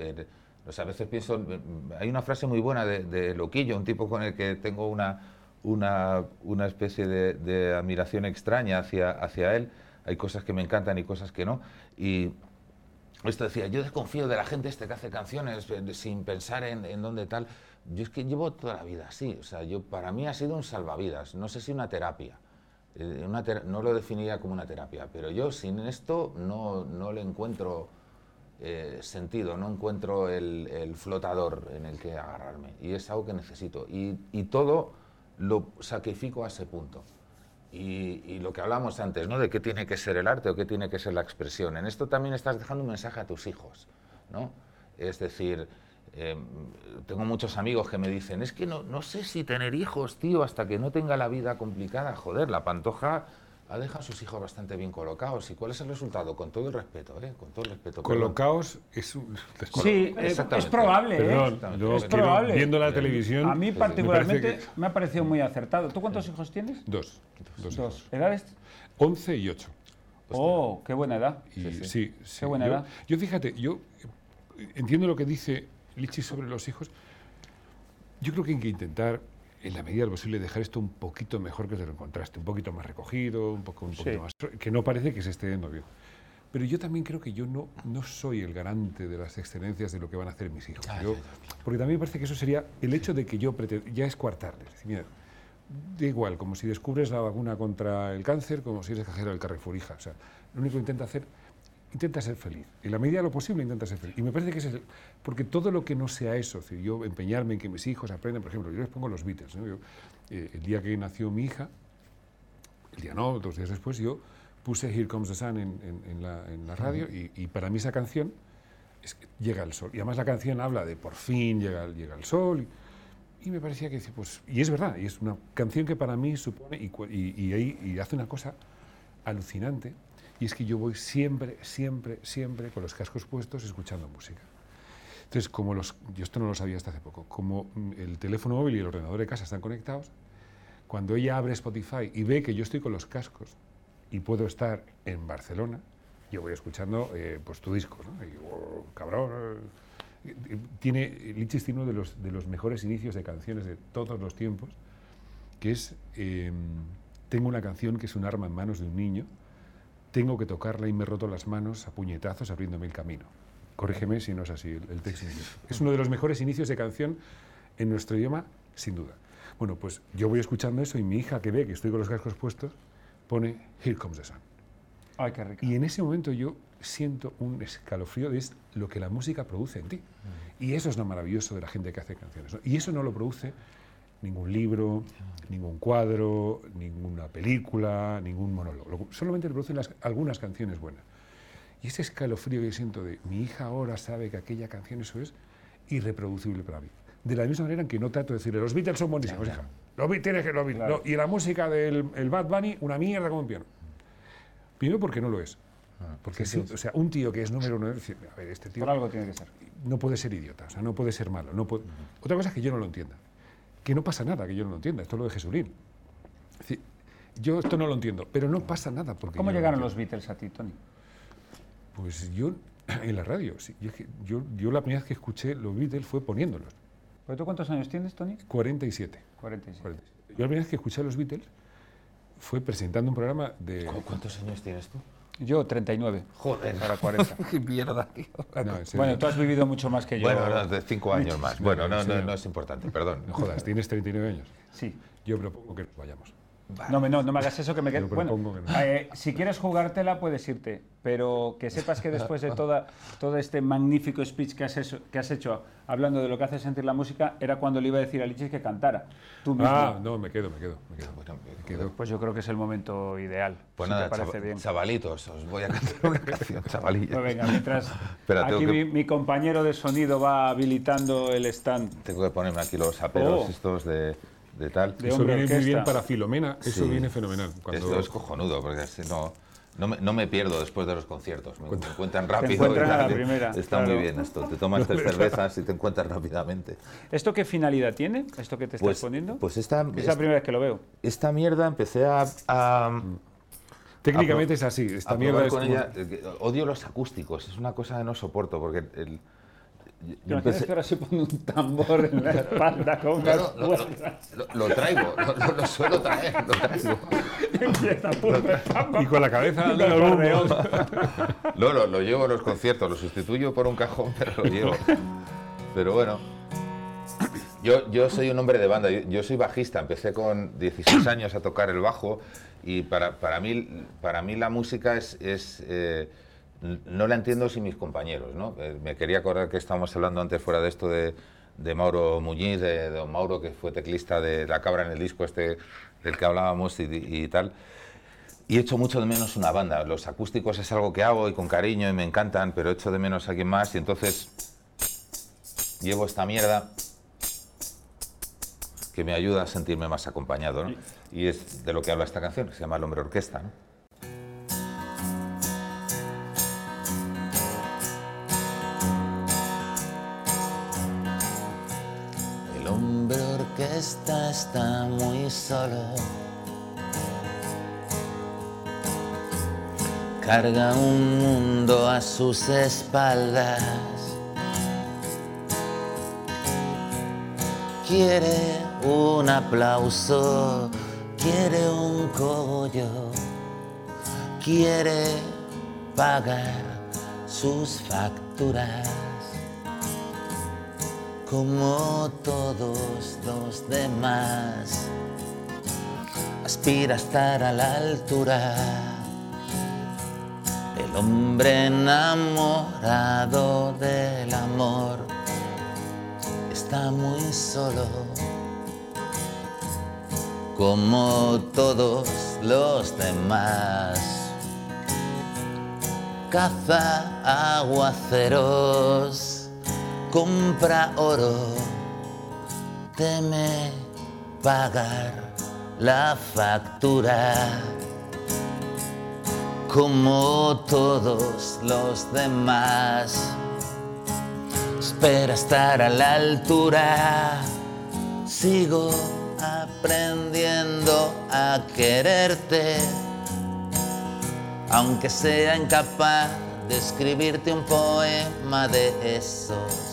O sea, a veces pienso, mm, hay una frase muy buena de, de Loquillo, un tipo con el que tengo una, una, una especie de, de admiración extraña hacia, hacia él. Hay cosas que me encantan y cosas que no. Y esto decía, yo desconfío de la gente este que hace canciones eh, sin pensar en, en dónde tal. Yo es que llevo toda la vida así. O sea, yo, para mí ha sido un salvavidas. No sé si una terapia. Eh, una tera- no lo definiría como una terapia, pero yo sin esto no, no le encuentro eh, sentido, no encuentro el, flotador en el que agarrarme. Y es algo que necesito. Y, todo lo sacrifico a ese punto. Y, y lo que hablamos antes, ¿no? De qué tiene que ser el arte o qué tiene que ser la expresión. En esto también estás dejando un mensaje a tus hijos, ¿no? Es decir, eh, tengo muchos amigos que me dicen, es que no, no sé si tener hijos, tío, hasta que no tenga la vida complicada. Joder, la pantoja ha dejado a sus hijos bastante bien colocados. ¿Y cuál es el resultado? Con todo el respeto, ¿eh? Con todo el respeto. perdón. Colocaos es un. Sí, es, probable, ¿eh? Perdón, yo es quiero- probable. viendo la televisión. A mí me particularmente me, que- ha parecido muy acertado. ¿Tú cuántos hijos tienes? Dos. Dos. Dos. ¿Edades? 11 y 8. Oh, qué buena edad. Y Sí, sí, sí. sí. Qué buena yo, edad. yo fíjate, yo entiendo lo que dice Lichi sobre los hijos. Yo creo que hay que intentar, en la medida de lo posible, dejar esto un poquito mejor que te lo encontraste, un poquito más recogido, un poco, un poquito Sí. más. que no parece que se esté yendo bien. Pero yo también creo que yo no, no soy el garante de las excelencias de lo que van a hacer mis hijos. Yo- porque también me parece que eso sería el hecho de que yo pretendo, ya es coartarles. Es decir, mira, da igual, como si descubres la vacuna contra el cáncer, como si eres cajero del Carrefour, hija. O sea, lo único que intenta hacer, intenta ser feliz. En la medida de lo posible intenta ser feliz. Y me parece que es el- porque todo lo que no sea eso, es decir, yo empeñarme en que mis hijos aprendan, por ejemplo, yo les pongo los Beatles. ¿no? Yo, eh, el día que nació mi hija, el día no, dos días después, yo puse Here Comes the Sun en, en- en la, en la radio y, y para mí esa canción es que llega el sol. Y además la canción habla de por fin llega, el- llega el sol. Y, y me parecía que, pues, y es verdad, y es una canción que para mí supone, y hace una cosa alucinante, y es que yo voy siempre, siempre, siempre con los cascos puestos escuchando música. Entonces, como los, yo esto no lo sabía hasta hace poco, como mm, el teléfono móvil y el ordenador de casa están conectados, cuando ella abre Spotify y ve que yo estoy con los cascos y puedo estar en Barcelona, yo voy escuchando eh, pues tu disco, ¿no? Y, oh, cabrón. eh, Tiene, Lichis tiene uno de los, de los mejores inicios de canciones de todos los tiempos, que es, eh, tengo una canción que es un arma en manos de un niño, tengo que tocarla y me he roto las manos a puñetazos abriéndome el camino. Corrígeme si no es así el, el texto. Es uno de los mejores inicios de canción en nuestro idioma, sin duda. Bueno, pues yo voy escuchando eso y mi hija que ve que estoy con los cascos puestos pone Here Comes the Sun. Ay, qué rico. Y en ese momento yo siento un escalofrío de lo que la música produce en ti. Y eso es lo maravilloso de la gente que hace canciones. ¿no? Y eso no lo produce ningún libro, ningún cuadro, ninguna película, ningún monólogo. Lo- solamente lo producen las- algunas canciones buenas. Y ese escalofrío que siento de mi hija ahora sabe que aquella canción eso es irreproducible para mí. De la misma manera en que no trato de decirle, los Beatles son buenísimos, hija. Los Beatles, tienes que los Beatles. Claro. No, y la música del el Bad Bunny, una mierda como un piano. Primero porque no lo es. Porque si- o sea, un tío que es número uno, dice, a ver, este tío Por algo tiene que ser. no puede ser idiota, o sea, no puede ser malo. No puede- Otra cosa es que yo no lo entienda. Que no pasa nada que yo no lo entienda. Esto es lo de Jesulín. Es decir, yo esto no lo entiendo, pero no pasa nada porque ¿Cómo lo llegaron los. Beatles a ti, Tony? Pues yo [CLEARS THROAT] en la radio, sí. Yo, yo, yo la primera vez que escuché los Beatles fue poniéndolos. ¿Pero tú cuántos años tienes, Tony? 47. 47. 47. Yo la primera vez que escuché a los Beatles fue presentando un programa de... ¿Cu- ¿Cuántos años tienes tú? Yo, 39. Joder. Para 40. [LAUGHS] ¡Qué mierda, tío! No, bueno, tú has vivido mucho más que yo. Bueno, no, de cinco años más. Bueno, no, no, no es importante, perdón. No jodas, tienes 39 años. Sí. Yo propongo que nos vayamos. No, me- no, no me hagas eso que me quedo. Yo Bueno, que no. eh, si quieres jugártela puedes irte, pero que sepas que después de toda, todo este magnífico speech que has, hecho, que has hecho hablando de lo que hace sentir la música, era cuando le iba a decir a Lichis que cantara. Tú mismo. Ah, no, me quedo, me quedo. Me quedo. Bueno, Me quedo. Pues yo creo que es el momento ideal. Pues si nada, te parece chava- bien. chavalitos, os voy a cantar una [LAUGHS] canción, chavalillos. Pues venga, mientras Espera, aquí que- mi, mi compañero de sonido va habilitando el stand. Tengo que ponerme aquí los aperos Oh. estos de, de tal. De Eso viene muy bien para Filomena, eso Sí. viene fenomenal. Cuando, Esto es cojonudo, porque así no, no, me, no me pierdo después de los conciertos. Me, encuentran rápido. encuentran y a la primera, Está claro. muy bien esto. Te tomas [LAUGHS] tres cervezas y te encuentras rápidamente. ¿Esto qué finalidad tiene? ¿Esto que te estás Pues, poniendo? pues esta, es la primera vez que lo veo. esta mierda empecé a, a, técnicamente es así. Esta mierda es con como- ella. Eh, Odio los acústicos, es una cosa que no soporto porque el, yo ¿Te imaginas empecé- que ahora se pone un tambor en la espalda con Claro, lo, lo- lo- traigo, lo, lo- lo suelo traer, lo traigo. Empieza a Y con la cabeza al acordeón. bombo. No, lo, lo llevo a los conciertos, lo sustituyo por un cajón, [LAUGHS] pero lo llevo. Pero bueno, yo, yo soy un hombre de banda, yo, yo soy bajista, empecé con 16 años a tocar el bajo y para, para, mí, para mí la música es... es, eh, no la entiendo sin mis compañeros, ¿no? Eh, me quería acordar que estábamos hablando antes fuera de esto de, de Mauro Muñiz, de, de don Mauro, que fue teclista de La Cabra en el disco este del que hablábamos y, y tal. Y echo mucho de menos una banda. Los acústicos es algo que hago y con cariño y me encantan, pero echo de menos a alguien más y entonces llevo esta mierda que me ayuda a sentirme más acompañado. ¿no? Y es de lo que habla esta canción, que se llama El hombre orquesta. ¿no? Orquesta está muy solo. Carga un mundo a sus espaldas. Quiere un aplauso, quiere un cogollo, quiere pagar sus facturas como todos los demás. aspira a estar a la altura. El hombre enamorado del amor está muy solo, como todos los demás. Caza aguaceros, compra oro, teme pagar la factura como todos los demás. Espera estar a la altura. Sigo aprendiendo a quererte, aunque sea incapaz de escribirte un poema de esos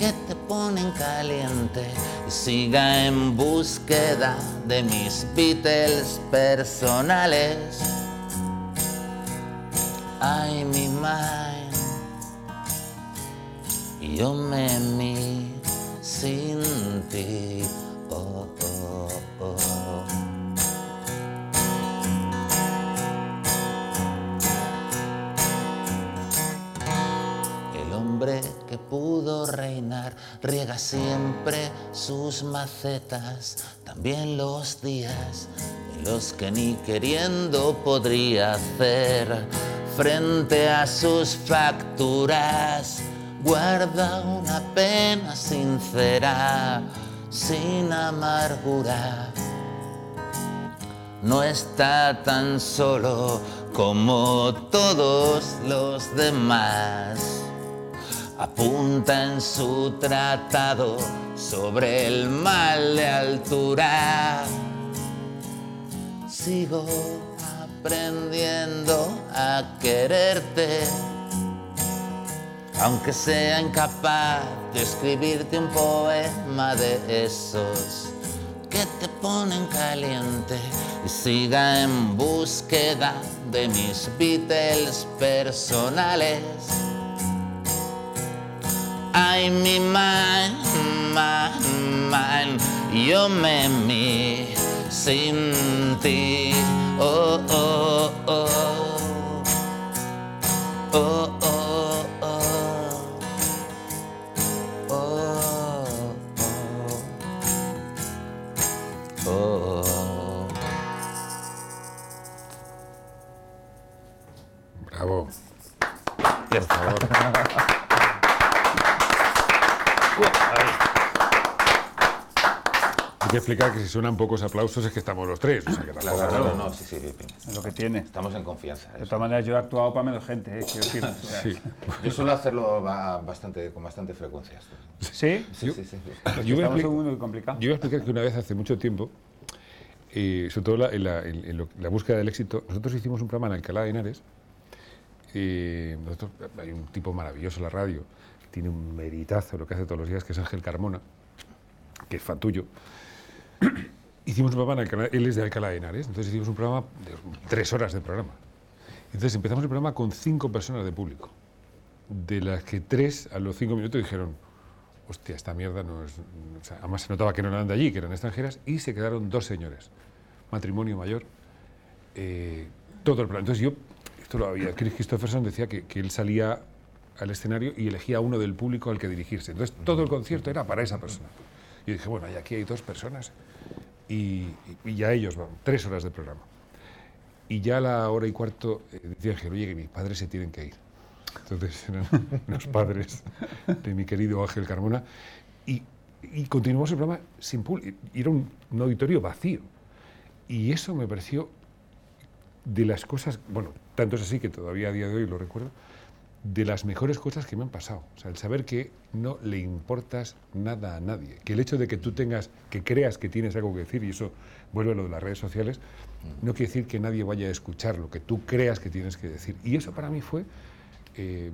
que te ponen caliente y siga en búsqueda de mis Beatles personales. Ay, mi mind, yo me mi sin ti. Oh, oh, oh. El hombre que pudo reinar riega siempre sus macetas, también los días en los que ni queriendo podría hacer frente a sus facturas. Guarda una pena sincera, sin amargura no está tan solo como todos los demás. Apunta en su tratado sobre el mal de altura. Sigo aprendiendo a quererte, aunque sea incapaz de escribirte un poema de esos que te ponen caliente y siga en búsqueda de mis Beatles personales. Ay, mi man, man, man, yo me mi sin ti. Oh, oh, oh. Oh, oh, oh. Oh, oh. Oh. Que explicar que si suenan pocos aplausos es que estamos los tres. O sea, que tampoco- Claro, no, no, sí, sí, sí. Es lo que tiene. Estamos en confianza. De todas maneras, yo he actuado para menos gente, ¿eh? quiero decir. o sea, Sí. Yo suelo hacerlo ba- bastante, con bastante frecuencia. esto. ¿Sí? Sí, sí, sí. sí. Yo voy a Estamos en un mundo muy complicado. Yo voy a explicar que una vez hace mucho tiempo, eh, sobre todo la- en, la, en- en lo- la búsqueda del éxito, nosotros hicimos un programa en Alcalá de Henares. eh, nosotros, hay un tipo maravilloso en la radio, tiene un meritazo lo que hace todos los días, que es Ángel Carmona, que es fan tuyo. [CLEARS THROAT] hicimos un programa en Alcalá, él es de Alcalá de Henares, entonces hicimos un programa de tres horas de programa. Entonces empezamos el programa con cinco personas de público, de las que tres a los cinco minutos dijeron, hostia, esta mierda no es... o sea, además se notaba que no eran de allí, que eran extranjeras, y se quedaron dos señores, matrimonio mayor, eh, todo el programa. Entonces yo, esto lo había, Chris Christopherson decía que, que él salía al escenario y elegía uno del público al que dirigirse. Entonces todo el concierto era para esa persona. Y dije, bueno, y aquí hay dos personas y, ya ellos van, tres horas de programa. Y ya a la hora y cuarto eh, decía Ángel, oye, que mis padres se tienen que ir. Entonces [LAUGHS] eran los padres de mi querido Ángel Carmona. Y, y continuamos el programa sin público. Era un, un auditorio vacío. Y eso me pareció de las cosas, bueno, tanto es así que todavía a día de hoy lo recuerdo, de las mejores cosas que me han pasado. O sea, el saber que no le importas nada a nadie. Que el hecho de que tú tengas, que creas que tienes algo que decir, y eso vuelve a lo de las redes sociales, no quiere decir que nadie vaya a escuchar lo que tú creas que tienes que decir. Y eso para mí fue eh,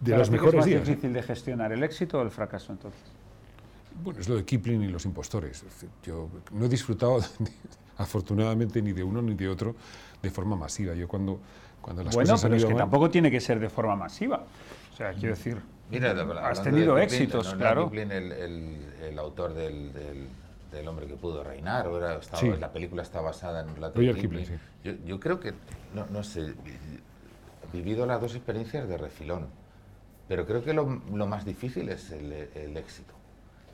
de los ti, ¿qué mejores es más días. difícil de gestionar, el éxito o el fracaso entonces? Bueno, es lo de Kipling y los impostores. Yo no he disfrutado, [LAUGHS] afortunadamente, ni de uno ni de otro de forma masiva. Yo cuando, cuando las Bueno, cosas han pero es que mal- tampoco tiene que ser de forma masiva. O sea, quiero decir, Mira, has tenido de Kipling, éxitos, ¿no claro. Kipling el, el- el autor del, del del hombre que pudo reinar, o era- estaba- Sí. la película está basada en un relato Rudyard de Kipling, Kipling. sí. yo, yo creo que, no, no sé, he vivido las dos experiencias de refilón, pero creo que lo, lo más difícil es el, el éxito.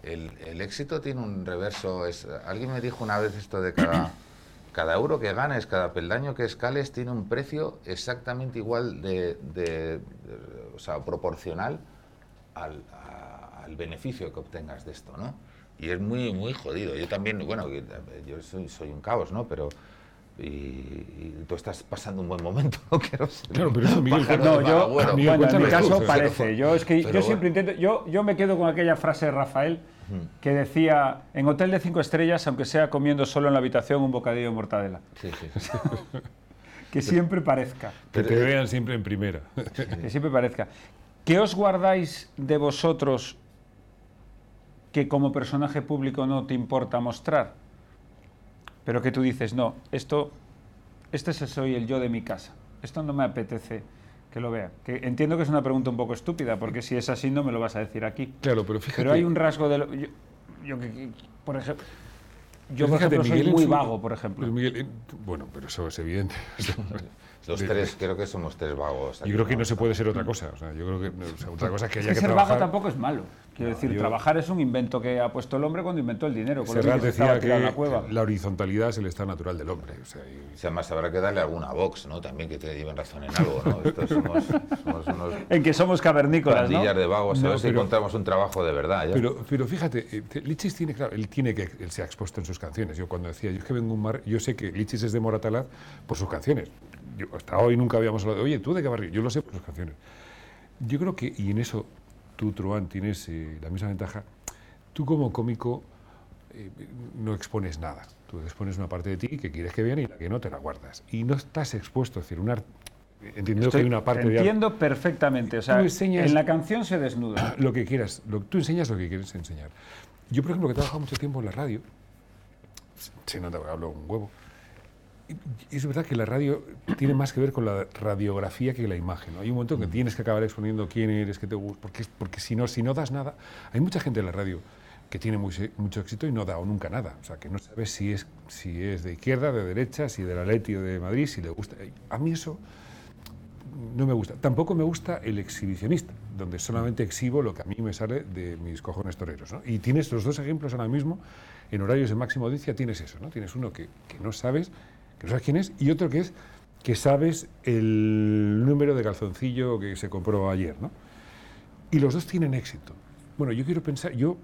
El, el éxito tiene un reverso, es, alguien me dijo una vez esto de cada, cada euro que ganes, cada peldaño que escales tiene un precio exactamente igual de, de- o sea, proporcional al, a- al beneficio que obtengas de esto, ¿no? Y es muy, muy jodido. Yo también, bueno, yo soy, soy un caos, ¿no? Pero, y, y tú estás pasando un buen momento, [LAUGHS] no quiero ser Claro, pero eso, Miguel, No, yo. Miguel, bueno, en mi caso pero- parece. Yo es que yo siempre intento. Yo, yo me quedo con aquella frase de Rafael que decía: en hotel de cinco estrellas, aunque sea comiendo solo en la habitación un bocadillo de mortadela. Sí, sí. [LAUGHS] Que siempre parezca. Que te vean siempre en primera. Que siempre parezca. ¿Qué os guardáis de vosotros que como personaje público no te importa mostrar? Pero que tú dices, no, esto, este es- soy el yo de mi casa. Esto no me apetece que lo vea. Que entiendo que es una pregunta un poco estúpida, porque si es así no me lo vas a decir aquí. Claro, pero fíjate. Pero hay un rasgo de... lo- yo, yo por ejemplo, yo, por fíjate, ejemplo, soy Miguel muy su- vago, por ejemplo. Pero Miguel, en- bueno, pero eso es evidente. [LAUGHS] Los De- tres, creo que somos tres vagos. aquí, Yo creo que no se puede ser otra cosa. O sea, yo creo que o sea, otra cosa que Es haya que que ser trabajar. vago tampoco es malo. Quiero decir, yo- trabajar es un invento que ha puesto el hombre cuando inventó el dinero. Con Serrat que decía que la cueva. la horizontalidad es el estado natural del hombre. O sea, y- O sea, además habrá que darle alguna Vox, ¿no? También que te lleven razón en algo, ¿no? Estos somos, somos unos [LAUGHS] En que somos cavernícolas, ¿no? pandillas de vagos, a No, ver si pero- encontramos un trabajo de verdad. ¿ya? Pero, pero fíjate, eh, Lichis tiene, claro, él tiene que, él se ha expuesto en sus canciones. Yo cuando decía, yo es que vengo un mar, yo sé que Lichis es de Moratalaz por sus canciones. Yo, hasta hoy nunca habíamos hablado, oye, ¿tú de qué barrio? Yo lo sé por sus canciones. Yo creo que, y en eso tú, Truán, tienes eh, la misma ventaja, tú como cómico eh, no expones nada. Tú expones una parte de ti que quieres que vean y la que no te la guardas. Y no estás expuesto, es decir, un art- entendiendo que hay una parte Entiendo perfectamente. O sea, enseñas- en la canción se desnuda. [CLEARS THROAT] lo que quieras. Lo, tú enseñas lo que quieres enseñar. Yo, por ejemplo, que he trabajado mucho tiempo en la radio, se nota que hablo un huevo, es verdad que la radio tiene más que ver con la radiografía que la imagen. ¿no? Hay un momento en que tienes que acabar exponiendo quién eres, qué te gusta, porque, si, no, si no das nada... Hay mucha gente en la radio que tiene muy mucho éxito y no da o nunca nada. O sea, que no sabes si es, si es de izquierda, de derecha, si de la Leti o de Madrid, si le gusta. A mí eso no me gusta. Tampoco me gusta el exhibicionista, donde solamente exhibo lo que a mí me sale de mis cojones toreros. ¿no? Y tienes los dos ejemplos ahora mismo, en horarios de máxima audiencia tienes eso, ¿no? Tienes uno que, que no sabes, que no sabes quién es, y otro que es que sabes el número de calzoncillo que se compró ayer, ¿no? Y los dos tienen éxito. Bueno, yo quiero pensar, yo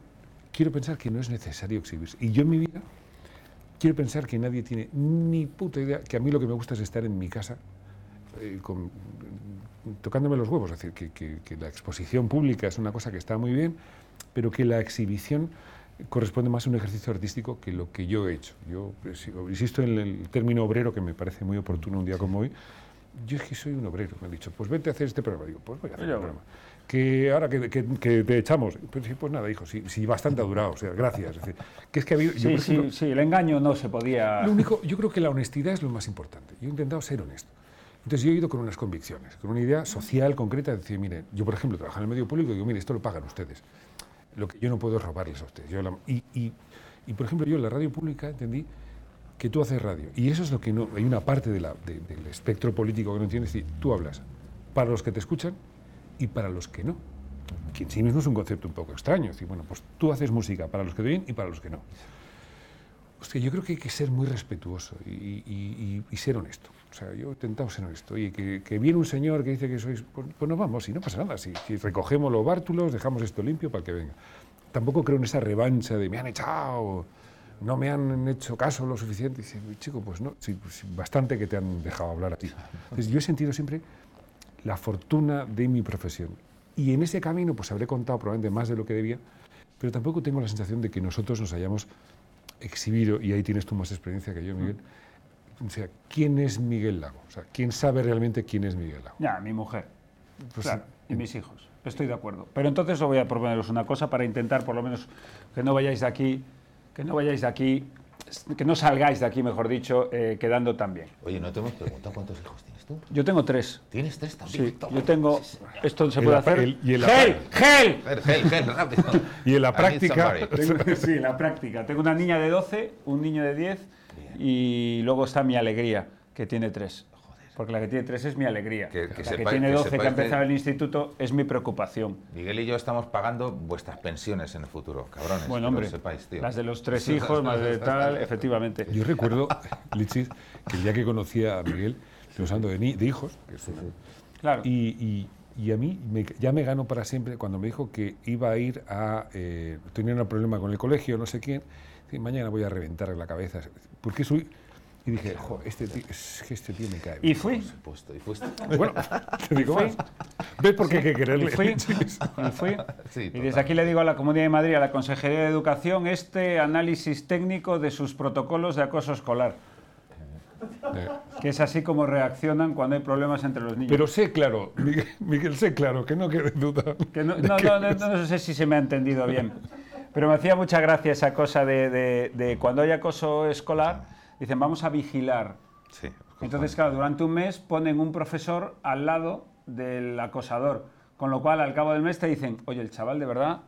quiero pensar que no es necesario exhibirse. Y yo en mi vida quiero pensar que nadie tiene ni puta idea, que a mí lo que me gusta es estar en mi casa eh, tocándome los huevos. Es decir, que la exposición pública es una cosa que está muy bien, pero que la exhibición corresponde más a un ejercicio artístico que lo que yo he hecho. Yo eh, si- insisto en el término obrero que me parece muy oportuno un día como hoy. Yo es que soy un obrero, me han dicho, pues vete a hacer este programa. Digo, pues voy a hacer el programa. Que ahora que, que- que te echamos, pues, sí, pues nada, hijo, sí, sí, bastante ha durado, o sea, gracias. Es decir, que es que ha habido, Sí, por ejemplo, sí, sí, el engaño no se podía... lo único, yo creo que la honestidad es lo más importante. Yo he intentado ser honesto. Entonces yo he ido con unas convicciones, con una idea social concreta de decir, mire, yo por ejemplo trabajo en el medio público y digo, mire, esto lo pagan ustedes. Lo que yo no puedo es robarles a ustedes. Y, y- y, por ejemplo yo en la radio pública entendí que tú haces radio. Y eso es lo que no, hay una parte del espectro político que no entiendes. Es decir, tú hablas para los que te escuchan y para los que no. Que en sí mismo es un concepto un poco extraño. Es decir, bueno, pues tú haces música para los que te oyen y para los que no. Hostia, yo creo que hay que ser muy respetuoso y, y- y- y ser honesto. O sea, yo he intentado ser honesto. Que, que viene un señor que dice que sois... Pues, pues nos vamos y no pasa nada. Si, si recogemos los bártulos, dejamos esto limpio para que venga. Tampoco creo en esa revancha de me han echado, no me han hecho caso lo suficiente. Y dice, chico, pues no, sí, pues bastante que te han dejado hablar a ti. Entonces yo he sentido siempre la fortuna de mi profesión. Y en ese camino pues habré contado probablemente más de lo que debía, pero tampoco tengo la sensación de que nosotros nos hayamos exhibido, y ahí tienes tú más experiencia que yo, Miguel. O sea, ¿quién es Miguel Lago? O sea, ¿quién sabe realmente quién es Miguel Lago? Ya, mi mujer. Pues claro, sí. y mis hijos. Estoy de acuerdo. Pero entonces os voy a proponeros una cosa para intentar, por lo menos, que no vayáis de aquí, que no vayáis de aquí que no salgáis de aquí, mejor dicho, eh, quedando tan bien. Oye, no te hemos preguntado cuántos hijos tienes tú. Yo tengo tres. ¿Tienes tres también? Sí, Toma. yo tengo. Esto se En puede hacer. el- y en la ¡Gel! ¡Gel! Gel, gel, gel, rápido. [LAUGHS] Y en la práctica-. Tengo- sí, la práctica. Tengo una niña de 12, un niño de 10 y luego está mi alegría, que tiene 3. Porque la que tiene 3 es mi alegría. Que- que la sepa- que tiene que 12, que ha que- empezado el instituto, es mi preocupación. Miguel y yo estamos pagando vuestras pensiones en el futuro, cabrones. Bueno, que hombre, lo sepáis, tío. las de los tres hijos, más de tal, efectivamente. Yo recuerdo, [LAUGHS] Lichis, que el día que conocí a Miguel, estuvimos hablando de, ni- de hijos, que es una- Claro. y, y- y a mí me- ya me ganó para siempre cuando me dijo que iba a ir a... Eh, tenía un problema con el colegio, no sé quién, y mañana voy a reventarle la cabeza. Porque soy... Y dije, jo, este tío, es que este tío me cae Y fui. Puesto, y fuiste. [LAUGHS] Bueno, te digo más. ¿Ves por qué hay que Y quererle? fui, [LAUGHS] Lichis? y fui. Sí, y desde aquí le digo a la Comunidad de Madrid, a la Consejería de Educación, este análisis técnico de sus protocolos de acoso escolar, Eh, que es así como reaccionan cuando hay problemas entre los niños. Pero sé claro, Miguel, Miguel, sé claro, que no quede duda. Que no, no, no, no- no sé si se me ha entendido bien. Pero me hacía mucha gracia esa cosa de, de- de cuando hay acoso escolar, dicen vamos a vigilar. Sí. Entonces, claro, durante un mes ponen un profesor al lado del acosador. Con lo cual, al cabo del mes te dicen, oye, el chaval de verdad,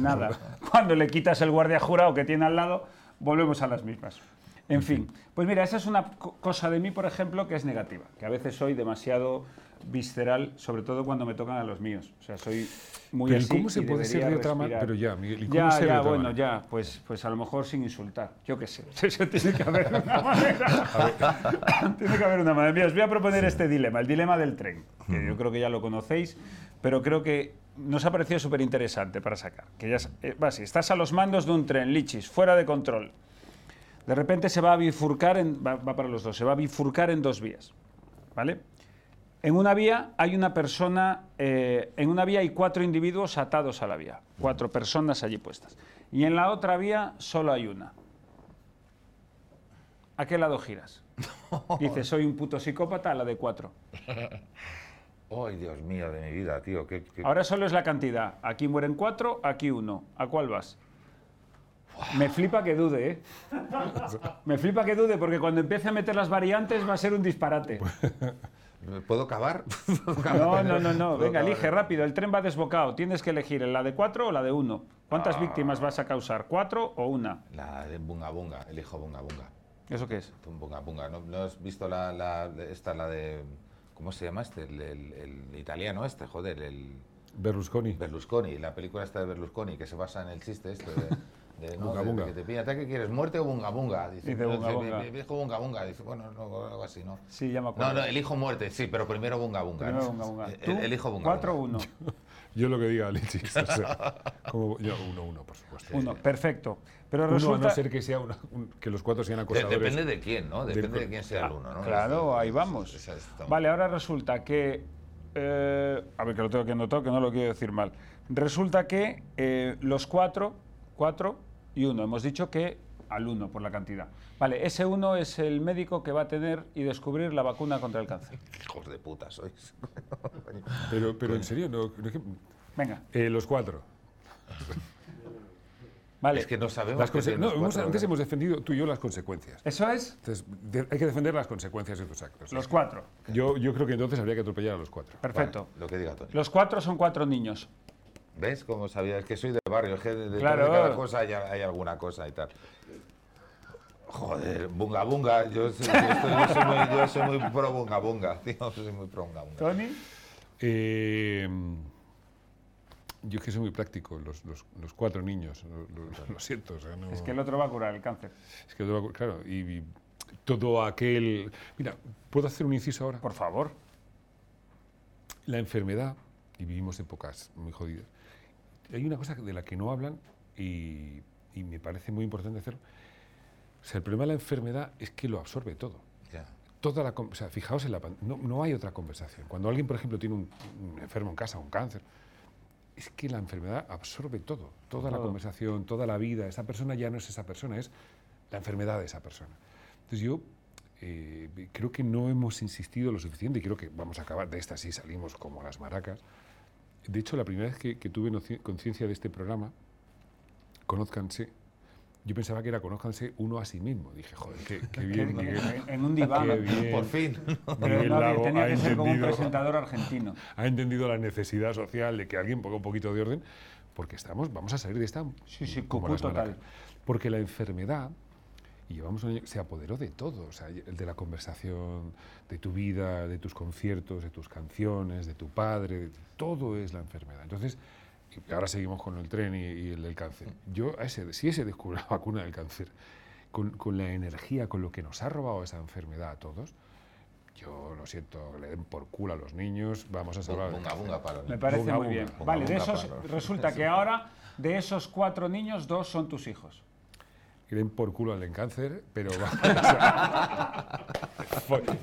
nada. [LAUGHS] Cuando le quitas el guardia jurado que tiene al lado, volvemos a las mismas. En fin, pues mira, esa es una co- cosa de mí, por ejemplo, que es negativa, que a veces soy demasiado visceral, sobre todo cuando me tocan a los míos. O sea, soy muy Pero ¿y así cómo se y puede ser de otra manera? Pero ya, Miguel, ¿y cómo ya, otra bueno, manera? ya, pues, pues a lo mejor sin insultar. Yo qué sé. [LAUGHS] Eso tiene que haber una [LAUGHS] manera. [LAUGHS] tiene que haber una manera. Mira, os voy a proponer este dilema, el dilema del tren, que yo creo que ya lo conocéis, pero creo que nos ha parecido súper interesante para sacar. Que ya, eh, va así, estás a los mandos de un tren, lichis, fuera de control. De repente se va a bifurcar, en, va, va para los dos, se va a bifurcar en dos vías. ¿Vale? En una vía hay una persona, eh, en una vía hay cuatro individuos atados a la vía, cuatro personas allí puestas. Y en la otra vía solo hay una. ¿A qué lado giras? [LAUGHS] Dices, soy un puto psicópata, a la de cuatro. [LAUGHS] Ay, Dios mío, de mi vida, tío. qué- qué- Ahora solo es la cantidad. Aquí mueren cuatro, aquí uno. ¿A cuál vas? Me flipa que dude, ¿eh? [LAUGHS] Me flipa que dude, porque cuando empiece a meter las variantes va a ser un disparate. ¿Me ¿Puedo cavar? [LAUGHS] No, no, no, no. ¿Puedo Venga, cavar? elige rápido. El tren va desbocado. Tienes que elegir la de cuatro o la de uno. ¿Cuántas víctimas vas a causar? ¿Cuatro o una? La de Bunga Bunga, el hijo Bunga Bunga. ¿Eso qué es? Un Bunga Bunga. ¿No, no has visto la, la- esta, la de... ¿Cómo se llama este? El, el- el italiano este, joder, el... Berlusconi. Berlusconi, la película esta de Berlusconi, que se basa en el chiste este de... de, ¿no? Bunga de- de Bunga. que te pilla, ¿qué quieres? ¿Muerte o bunga bunga? Dice, Dice "No, bunga bunga". Bunga bunga. Dice, bueno, no, algo así, ¿no? Sí, ya me acuerdo. No, no, el hijo muerte, sí, pero primero bunga bunga. Primero ¿no? bunga, bunga. El, ¿Tú? el hijo bunga ¿Cuatro o bunga. uno? [LAUGHS] Yo lo que diga Lichis. o sea, como, yo, uno, uno, por supuesto. Uno, perfecto. Pero Uno, a resulta... no ser que, sea una- un- que los cuatro sean acosadores. depende de quién, ¿no? Depende Del- de quién sea el uno, ¿no? Claro, Es- ahí vamos. es- es- está- Vale, ahora resulta que... eh, a ver, que lo tengo que anotar, que no lo quiero decir mal. Resulta que eh, los cuatro, cuatro y uno, hemos dicho que al uno por la cantidad. Vale, ese uno es el médico que va a tener y descubrir la vacuna contra el cáncer. Hijos de puta sois. [LAUGHS] Pero, pero en serio, no, no es que- Venga, eh, los cuatro. vale. Es que no sabemos. Las tienen no, hemos- antes ¿verdad? hemos defendido tú y yo las consecuencias. Eso es Entonces, de- hay que defender las consecuencias de tus actos. los cuatro. Yo, yo creo que entonces habría que atropellar a los cuatro. Perfecto. Vale, lo que diga Tony. Los cuatro son cuatro niños. ¿Ves cómo sabía? Es que soy de barrio, es que de, Claro. de cada cosa hay, hay alguna cosa y tal. Joder, bunga bunga, yo soy, yo estoy- yo soy muy, yo soy muy pro bunga bunga, [LAUGHS] tío, soy muy pro bunga bunga. Tony. Eh, yo es que soy muy práctico, los, los- los cuatro niños, lo, lo- lo siento. o sea, no- Es que el otro va a curar el cáncer. es que todo- claro, y, y todo aquel... Mira, ¿puedo hacer un inciso ahora? Por favor. La enfermedad, y vivimos épocas muy jodidas, hay una cosa de la que no hablan y, y me parece muy importante hacerlo. O sea, el problema de la enfermedad es que lo absorbe todo. Ya. Toda la, o sea, fijaos en la no, no hay otra conversación. Cuando alguien, por ejemplo, tiene un, un enfermo en casa, un cáncer, es que la enfermedad absorbe todo, toda la Todo. conversación, toda la vida. Esa persona ya no es esa persona, es la enfermedad de esa persona. Entonces yo eh, creo que no hemos insistido lo suficiente y creo que vamos a acabar de esta sí salimos como las maracas. De hecho, la primera vez que, que tuve conciencia de este programa, conózcanse, Yo pensaba que era conózcanse uno a sí mismo. Dije, joder, qué, qué [LAUGHS] bien. Miguel. en un diván. Por fin. [LAUGHS] Pero Miguel no, Lago tenía que ser como un presentador argentino. [LAUGHS] ha entendido la necesidad social de que alguien ponga un poquito de orden, porque estamos, vamos a salir de esta Sí, sí, como total. Porque la enfermedad, y llevamos un año, se apoderó de todo, o sea, de la conversación, de tu vida, de tus conciertos, de tus canciones, de tu padre, de- todo es la enfermedad. Entonces, y ahora seguimos con el tren y, y el del cáncer. Yo, a ese, si ese descubre la vacuna del cáncer, con, con la energía, con lo que nos ha robado esa enfermedad a todos, yo lo siento, le den por culo a los niños, vamos a salvar. Bunga, bunga, palo. Me parece Bunga, muy bien. Bunga, Vale, de esos, resulta que ahora, de esos cuatro niños, dos son tus hijos. Que den por culo al del cáncer, pero [LAUGHS]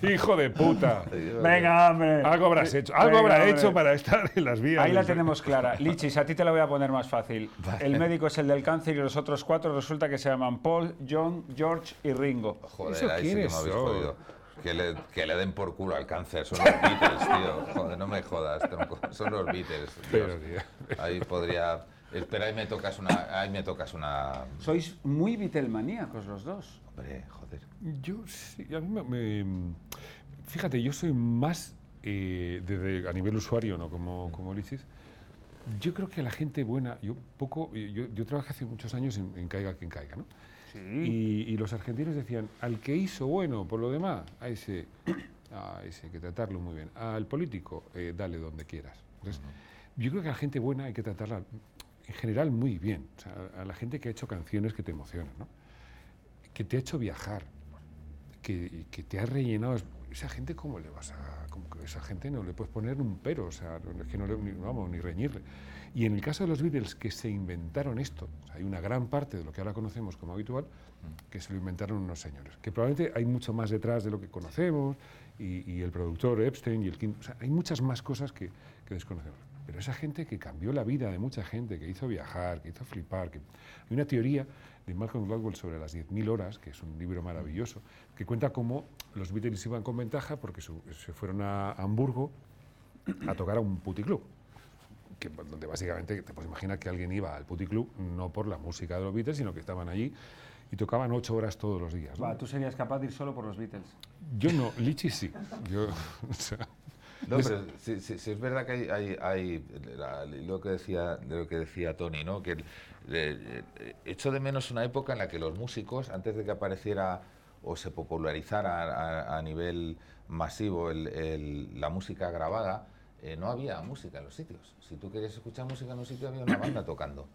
Hijo de puta. Venga, hombre. Algo habrás hecho, algo Venga, habrá hombre. hecho para estar en las vías. Ahí la tenemos clara. Lichis, a ti te la voy a poner más fácil. El médico es el del cáncer y los otros cuatro resulta que se llaman Paul, John, George y Ringo. Joder, ¿Eso ahí sí que me habéis jodido. Que le, que le den por culo al cáncer. Son los Beatles, tío. Joder, no me jodas, tronco. Son los Beatles. Dios. Pero, tío. Ahí podría. Espera, ahí me tocas una. Ahí me tocas una. Sois muy Beatlemaníacos los dos. Hombre, joder. Yo sí, a mí me, me- Fíjate, yo soy más eh, desde, a nivel usuario, ¿no? Como, como Lichis. Yo creo que la gente buena, yo poco, yo, yo trabajé hace muchos años en, en Caiga quien caiga, ¿no? Y, y los argentinos decían, al que hizo bueno por lo demás, a ese, a ese hay que tratarlo muy bien. Al político, eh, dale donde quieras. Entonces, yo creo que a la gente buena hay que tratarla en general muy bien. O sea, a la gente que ha hecho canciones que te emocionan, ¿no? que te ha hecho viajar, que, que te ha rellenado. Esa gente, ¿cómo le vas a.? como que esa gente no le puedes poner un pero, o sea, es que no le, ni, vamos, ni reñirle. Y en el caso de los Beatles, que se inventaron esto, o sea, hay una gran parte de lo que ahora conocemos como habitual, que se lo inventaron unos señores. Que probablemente hay mucho más detrás de lo que conocemos, y, y el productor Epstein y el King. O sea, hay muchas más cosas que, que desconocemos. Pero esa gente que cambió la vida de mucha gente, que hizo viajar, que hizo flipar. Que... Hay una teoría de Malcolm Gladwell sobre las 10.000 horas, que es un libro maravilloso, que cuenta cómo los Beatles iban con ventaja porque su- se fueron a Hamburgo a tocar a un puticlub. Que, donde básicamente te puedes imaginar que alguien iba al puticlub no por la música de los Beatles, sino que estaban allí y tocaban ocho horas todos los días. ¿no? Va, tú serías capaz de ir solo por los Beatles. Yo no, Lichi sí. Yo, [LAUGHS] o sea, No, pero sí, sí- sí es verdad que hay, hay, hay la- lo que decía de lo que decía Tony, ¿no? Que eh, eh, echo de menos una época en la que los músicos, antes de que apareciera o se popularizara a, a nivel masivo el- el- la música grabada, eh, no había música en los sitios. Si tú querías escuchar música en un sitio había una banda tocando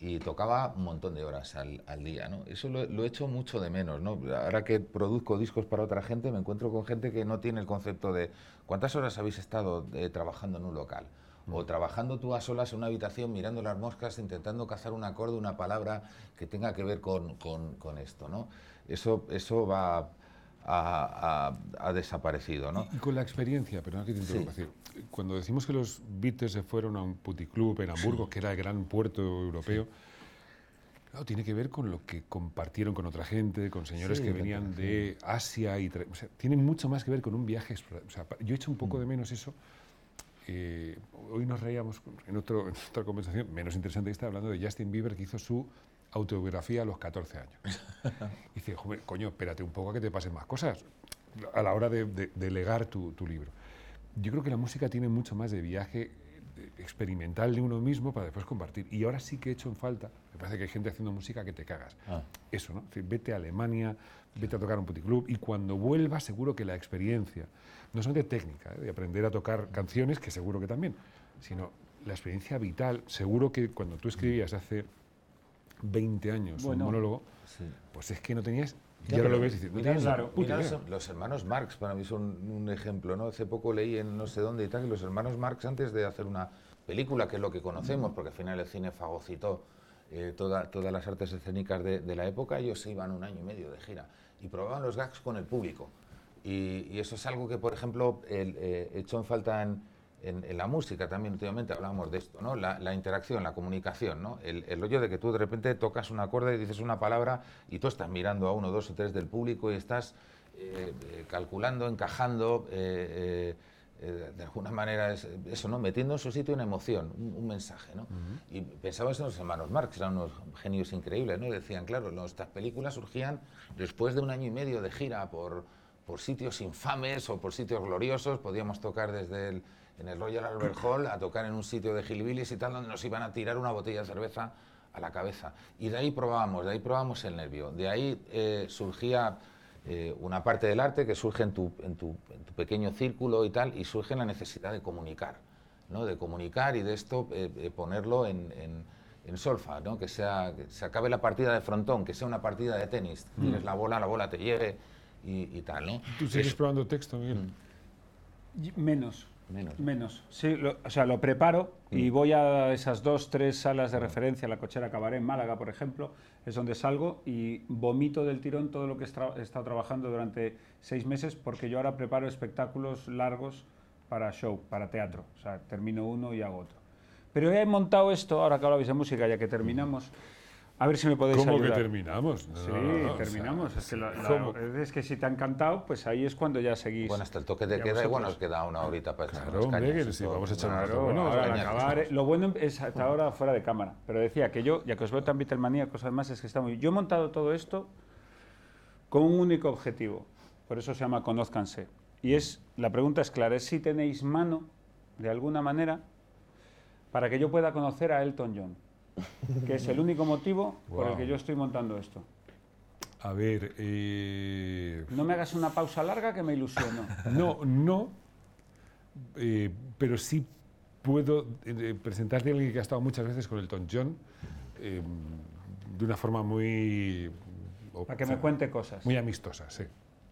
y tocaba un montón de horas al, al día, ¿no? Eso lo, lo echo mucho de menos, ¿no? Ahora que produzco discos para otra gente, me encuentro con gente que no tiene el concepto de cuántas horas habéis estado eh, trabajando en un local o trabajando tú a solas en una habitación mirando las moscas, intentando cazar un acorde, una palabra que tenga que ver con, con- con esto, ¿no? Eso, eso va ha, ha- ha desaparecido, ¿no? Y, con la experiencia, perdona que te interrumpa, Sí. decir, cuando decimos que los Beatles se fueron a un puticlub en Hamburgo, que era el gran puerto europeo, claro, tiene que ver con lo que compartieron con otra gente, con señores Sí, que venían de Asia y o sea, tiene mucho más que ver con un viaje. O sea, yo he hecho un Mm. poco de menos eso. Eh, hoy nos reíamos en, otro, en otra conversación menos interesante esta hablando de Justin Bieber que hizo su autobiografía a los 14 años. [LAUGHS] Y dice, joder, coño, espérate un poco a que te pasen más cosas a la hora de, de- de legar tu, tu libro. Yo creo que la música tiene mucho más de viaje experimental de uno mismo para después compartir. Y ahora sí que he hecho en falta, me parece que hay gente haciendo música que te cagas. Ah. Eso, ¿no? Vete a Alemania, vete a tocar un puticlub y cuando vuelvas seguro que la experiencia, no solamente técnica, ¿eh? de aprender a tocar canciones, que seguro que también, sino la experiencia vital, seguro que cuando tú escribías hace 20 años Bueno. un monólogo, Sí. pues es que no tenías, y Ya, ahora pero lo ves y dices, no mira tienes los- hermanos Marx para mí son un ejemplo, ¿no? Hace poco leí en no sé dónde y tal que los hermanos Marx antes de hacer una película, que es lo que conocemos, porque al final el cine fagocitó eh, toda- todas las artes escénicas de, de la época, ellos se iban un año y medio de gira y probaban los gags con el público. Y, y eso es algo que, por ejemplo, el, eh, echó en falta en, en- en la música también últimamente hablábamos de esto, ¿no? La, la interacción, la comunicación, ¿no? El, el rollo de que tú de repente tocas un acorde y dices una palabra y tú estás mirando a uno, dos o tres del público y estás eh, eh, calculando, encajando, eh, de alguna manera, es, eso, ¿no? Metiendo en su sitio una emoción, un, un mensaje, ¿no? Y pensabas en los hermanos Marx, eran unos genios increíbles, ¿no? Y decían, claro, nuestras películas surgían después de un año y medio de gira por, por sitios infames o por sitios gloriosos, podíamos tocar desde el, en el Royal Albert Hall a tocar en un sitio de hillbillies y tal, donde nos iban a tirar una botella de cerveza a la cabeza. Y de ahí probábamos, de ahí probábamos el nervio. De ahí eh, surgía eh, una parte del arte que surge en tu, en, tu, en tu pequeño círculo y tal, y surge la necesidad de comunicar, ¿no? de comunicar y de esto eh, eh, ponerlo en, en, en solfa, ¿no? que, sea, que se acabe la partida de frontón, que sea una partida de tenis, tienes la bola, la bola te llegue y, y tal. ¿no? ¿Tú sigues Es- probando texto, Miguel? Y- Menos. Menos. Menos. Sí, lo- o sea, lo preparo y voy a esas dos, tres salas de referencia, la cochera Cabaret en Málaga, por ejemplo, es donde salgo y vomito del tirón todo lo que he estra- he estado trabajando durante seis meses, porque yo ahora preparo espectáculos largos para show, para teatro. O sea, termino uno y hago otro. Pero he montado esto, ahora que hablabais de música, ya que terminamos, a ver si me podéis ¿Cómo que ayudar. terminamos? No, Sí, no, no, o sea, terminamos. es, que la- la- ¿cómo? es que si te ha encantado, pues ahí es cuando ya seguís. Bueno, hasta el toque de Ya queda, vosotros. igual nos queda una horita para echar Claro, unas hombre, cañas que y sí, todo. vamos a echar Claro, bueno, ahora al cañas, acabar, eso. eh, lo bueno es hasta ahora fuera de cámara, pero decía que yo, ya que os veo tan Beatlemanía, cosas más, es que está muy... Yo he montado todo esto con un único objetivo, por eso se llama Conózcanse. Y es, la pregunta es clara, es si tenéis mano, de alguna manera, para que yo pueda conocer a Elton John, que es el único motivo por el que yo estoy montando esto. A ver, eh, No me hagas una pausa larga que me ilusiono. [LAUGHS] no, no, eh, pero sí puedo eh, presentarte a alguien que ha estado muchas veces con Elton John eh, de una forma muy... Para que me cuente cosas. Muy amistosa, sí.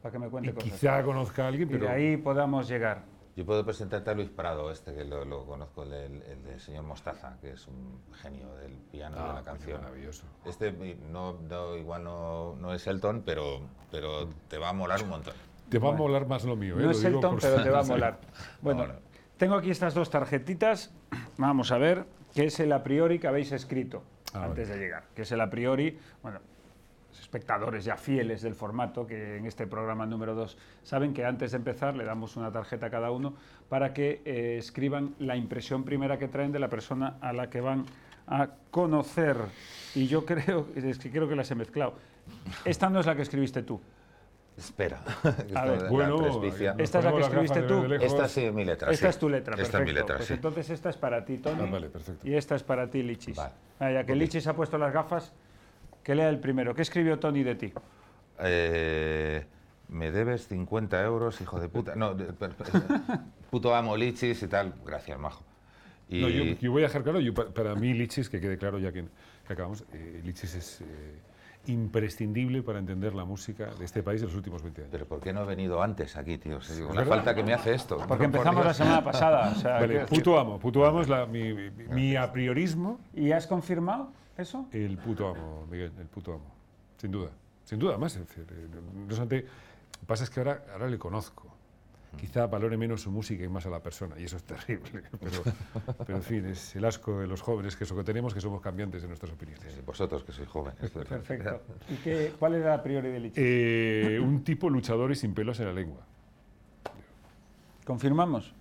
Para que me Y cuente cosas. quizá conozca a alguien, Y pero... de ahí podamos llegar. Yo puedo presentarte a Luis Prado, este que lo, lo conozco, el, del- el del señor Mostaza, que es un genio del piano y de Ah, la canción. maravilloso. Este no, no, igual no, no es Elton, pero, pero te va a molar un montón. Te va Bueno. a molar más lo mío, ¿eh? No Lo es digo Elton, por pero te va a molar. [LAUGHS] Bueno, Ahora. tengo aquí estas dos tarjetitas. Vamos a ver, que es el a priori que habéis escrito Ah, antes de llegar. Que es el a priori, bueno, espectadores ya fieles del formato, que en este programa número 2 saben que antes de empezar le damos una tarjeta a cada uno para que eh, escriban la impresión primera que traen de la persona a la que van a conocer. Y yo creo, es que creo que las he mezclado. Esta no es la que escribiste tú. Espera. [LAUGHS] A ver. la Bueno, Esta es la que escribiste tú. Esta sí es mi letra. Esta sí. es tu letra, Esta perfecto. es mi letra, pues sí. entonces esta es para ti, Tony. Ah, vale, perfecto. Y esta es para ti, Lichis. Vale. Ah, ya que Ok. Lichis ha puesto las gafas, que lea el primero. ¿Qué escribió Tony de ti? Eh, me debes 50 euros, hijo de puta. No, de- per- per- puto amo lichis y tal. Gracias, majo. Y No, yo, yo voy a dejar claro, yo, para mí Lichis, que quede claro ya que, que acabamos, eh, Lichis es eh, imprescindible para entender la música de este país de los últimos 20 años. Pero ¿por qué no he venido antes aquí, tío? Es la verdad. falta que me hace esto. Porque Por empezamos la semana pasada. o sea, Vale, puto amo, puto amo es la, mi, mi, mi a priorismo, ¿Y has confirmado eso? el puto amo, Miguel, el puto amo, sin duda, sin duda, más, eh, no obstante, pasa es que ahora, ahora le conozco. Quizá valore menos su música y más a la persona, y eso es terrible. [LAUGHS] Pero, pero en fin, es el asco de los jóvenes que eso que tenemos, que somos cambiantes de nuestras opiniones. Sí, Vosotros que sois jóvenes. Perfecto. ¿Y qué, cuál era la priori de Lichis? Eh, un tipo luchador y sin pelos en la lengua. ¿Confirmamos?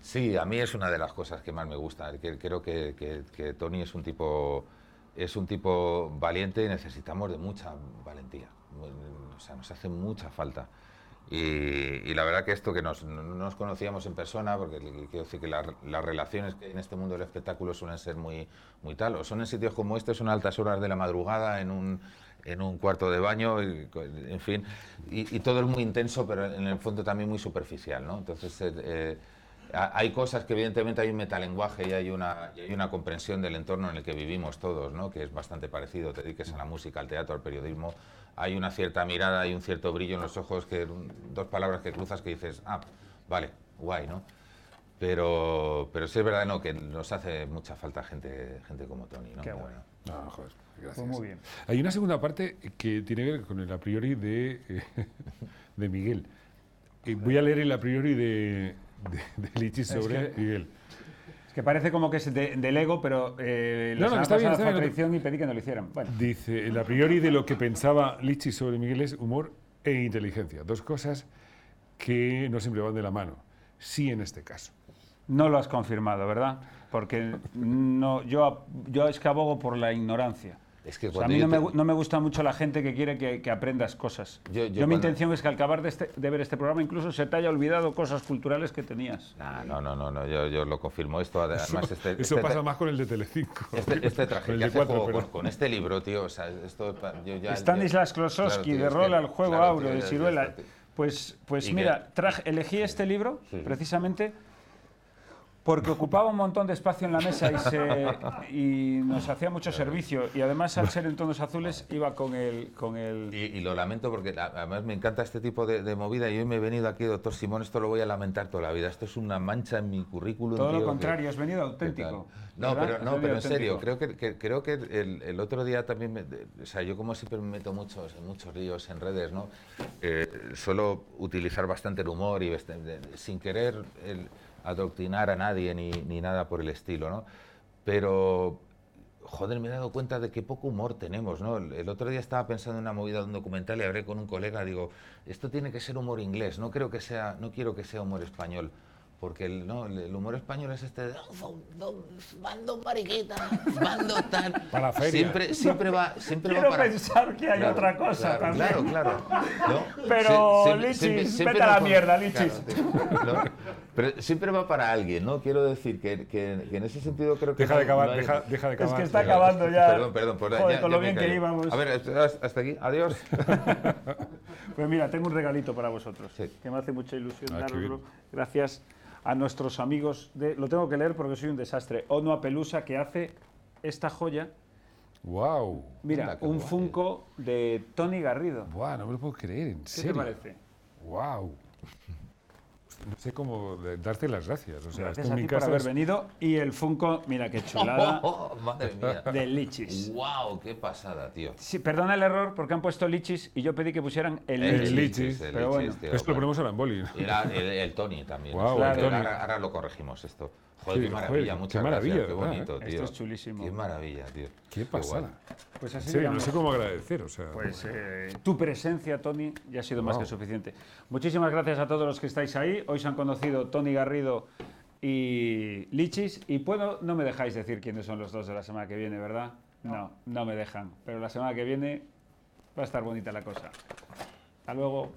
Sí, a mí es una de las cosas que más me gusta. Creo que, Tony es un tipo es un tipo valiente y necesitamos de mucha valentía. O sea, nos hace mucha falta. Y, y la verdad que esto que nos, no nos conocíamos en persona, porque quiero decir que la- las relaciones que en este mundo del espectáculo suelen ser muy, muy tal, o son en sitios como este, son altas horas de la madrugada, en un, en un cuarto de baño, y, en fin, y, todo es muy intenso, pero en el fondo también muy superficial, ¿no? Entonces, eh, eh, hay cosas que evidentemente hay un metalenguaje y hay una, y hay una comprensión del entorno en el que vivimos todos, ¿no? que es bastante parecido, te dediques a la música, al teatro, al periodismo, hay una cierta mirada, hay un cierto brillo en los ojos, que dos palabras que cruzas que dices, ah, vale, guay, ¿no? Pero, pero sí es verdad ¿no? que nos hace mucha falta gente, gente como Tony. ¿no? Qué bueno. No, joder, gracias. Pues muy bien. Hay una segunda parte que tiene que ver con el a priori de, [LAUGHS] de Miguel. Eh, voy a leer el a priori de, de, de Lichis Es sobre que- Miguel. Es que parece como que es de- del ego, pero eh, No, no, está bien, está bien, y pedí que no lo hicieran. Bueno, Dice, el a priori de lo que pensaba Lichis sobre Miguel es humor e inteligencia. Dos cosas que no siempre van de la mano. sí en este caso. No lo has confirmado, ¿verdad? Porque no, yo, yo es que abogo por la ignorancia. Es que O sea, a mí no me, te- gu- no me gusta mucho la gente que quiere que, que aprendas cosas. Yo- Yo, yo mi cuando- intención es que al acabar de, este- de ver este programa incluso se te haya olvidado cosas culturales que tenías. Nah, no, no, no, no, yo, yo lo confirmo. Esto además este, Eso este- pasa más con el de Telecinco. Este, este [LAUGHS] traje que de hace cuatro, juego pero- con, con este libro, tío, o sea, esto pa- yo ya... Stanislas Klosowski, claro, de es rol que- al juego claro, tío, de ciruela. Pues, pues mira, traje- elegí este libro Sí. precisamente porque ocupaba un montón de espacio en la mesa y, se- y nos hacía mucho servicio. Y además, al ser en tonos azules, iba con el... Con el Y, y lo lamento porque además me encanta este tipo de, de movida y hoy me he venido aquí, doctor Simón, esto lo voy a lamentar toda la vida. Esto es una mancha en mi currículum. todo tío, lo que- contrario, has venido auténtico. No, ¿verdad? pero, no, pero en serio, creo que, que- creo que el, el otro día también, me- o sea, yo como siempre me meto muchos, muchos ríos en redes, ¿no? Eh, suelo utilizar bastante el humor y de- sin querer el- adoctrinar a nadie ni, ni nada por el estilo, ¿no? Pero, joder, me he dado cuenta de qué poco humor tenemos, ¿no? El, el otro día estaba pensando en una movida de un documental y hablé con un colega, digo, esto tiene que ser humor inglés, no creo que sea, no quiero que sea humor español. Porque el, no, el, el humor español es este de, "Oh, bando mariquita, bando tal. [LAUGHS] Para la feria. Siempre, siempre va, siempre Quiero va para. pensar que hay Claro, otra cosa claro, también. Claro, claro. ¿no? [LAUGHS] Pero, Sie- Lichis, vete a la mierda, Lichis. claro, ¿no? Pero siempre va para alguien, ¿no? Quiero decir que, que- que en ese sentido creo que. Deja de acabar, no hay- deja, deja de Es acabar. que está acabando ya. Perdón, perdón, por Joder, ya- con ya lo me bien que íbamos. A ver, hasta aquí, adiós. [LAUGHS] Pues mira, tengo un regalito para vosotros, Sí. que me hace mucha ilusión Ah, bien. Gracias a nuestros amigos de... Lo tengo que leer porque soy un desastre. Ono a Pelusa, que hace esta joya. Wow. Mira, qué un guay. Funko de Tony Garrido. Wow, no me lo puedo creer, en ¿Qué serio. te parece? Wow. No sé cómo darte las gracias. O sea, Gracias esto a ti por casa haber es- venido. Y el Funko, mira qué chulada, [LAUGHS] Oh, madre mía. [LAUGHS] de Lichis. ¡Wow! ¡Qué pasada, tío! Sí, perdona el error porque han puesto Lichis y yo pedí que pusieran el, El Lichis. Lichis, el pero bueno. Lichis, tío, Esto lo ponemos a la emboli. Y era el, el Tony también. Guau, Claro, el Tony. Ahora, ahora lo corregimos esto. Joder, qué maravilla, joder, muchas qué maravilla, gracias, qué bonito, tío. Esto es chulísimo. Qué maravilla, tío. Qué pasada. Pues así sí, no sé cómo agradecer, o sea. Pues eh, tu presencia, Tony, ya ha sido más que suficiente. Muchísimas gracias a todos los que estáis ahí. Hoy se han conocido Tony Garrido y Lichis. Y puedo, no me dejáis decir quiénes son los dos de la semana que viene, ¿verdad? No, no, me dejan. Pero la semana que viene va a estar bonita la cosa. Hasta luego.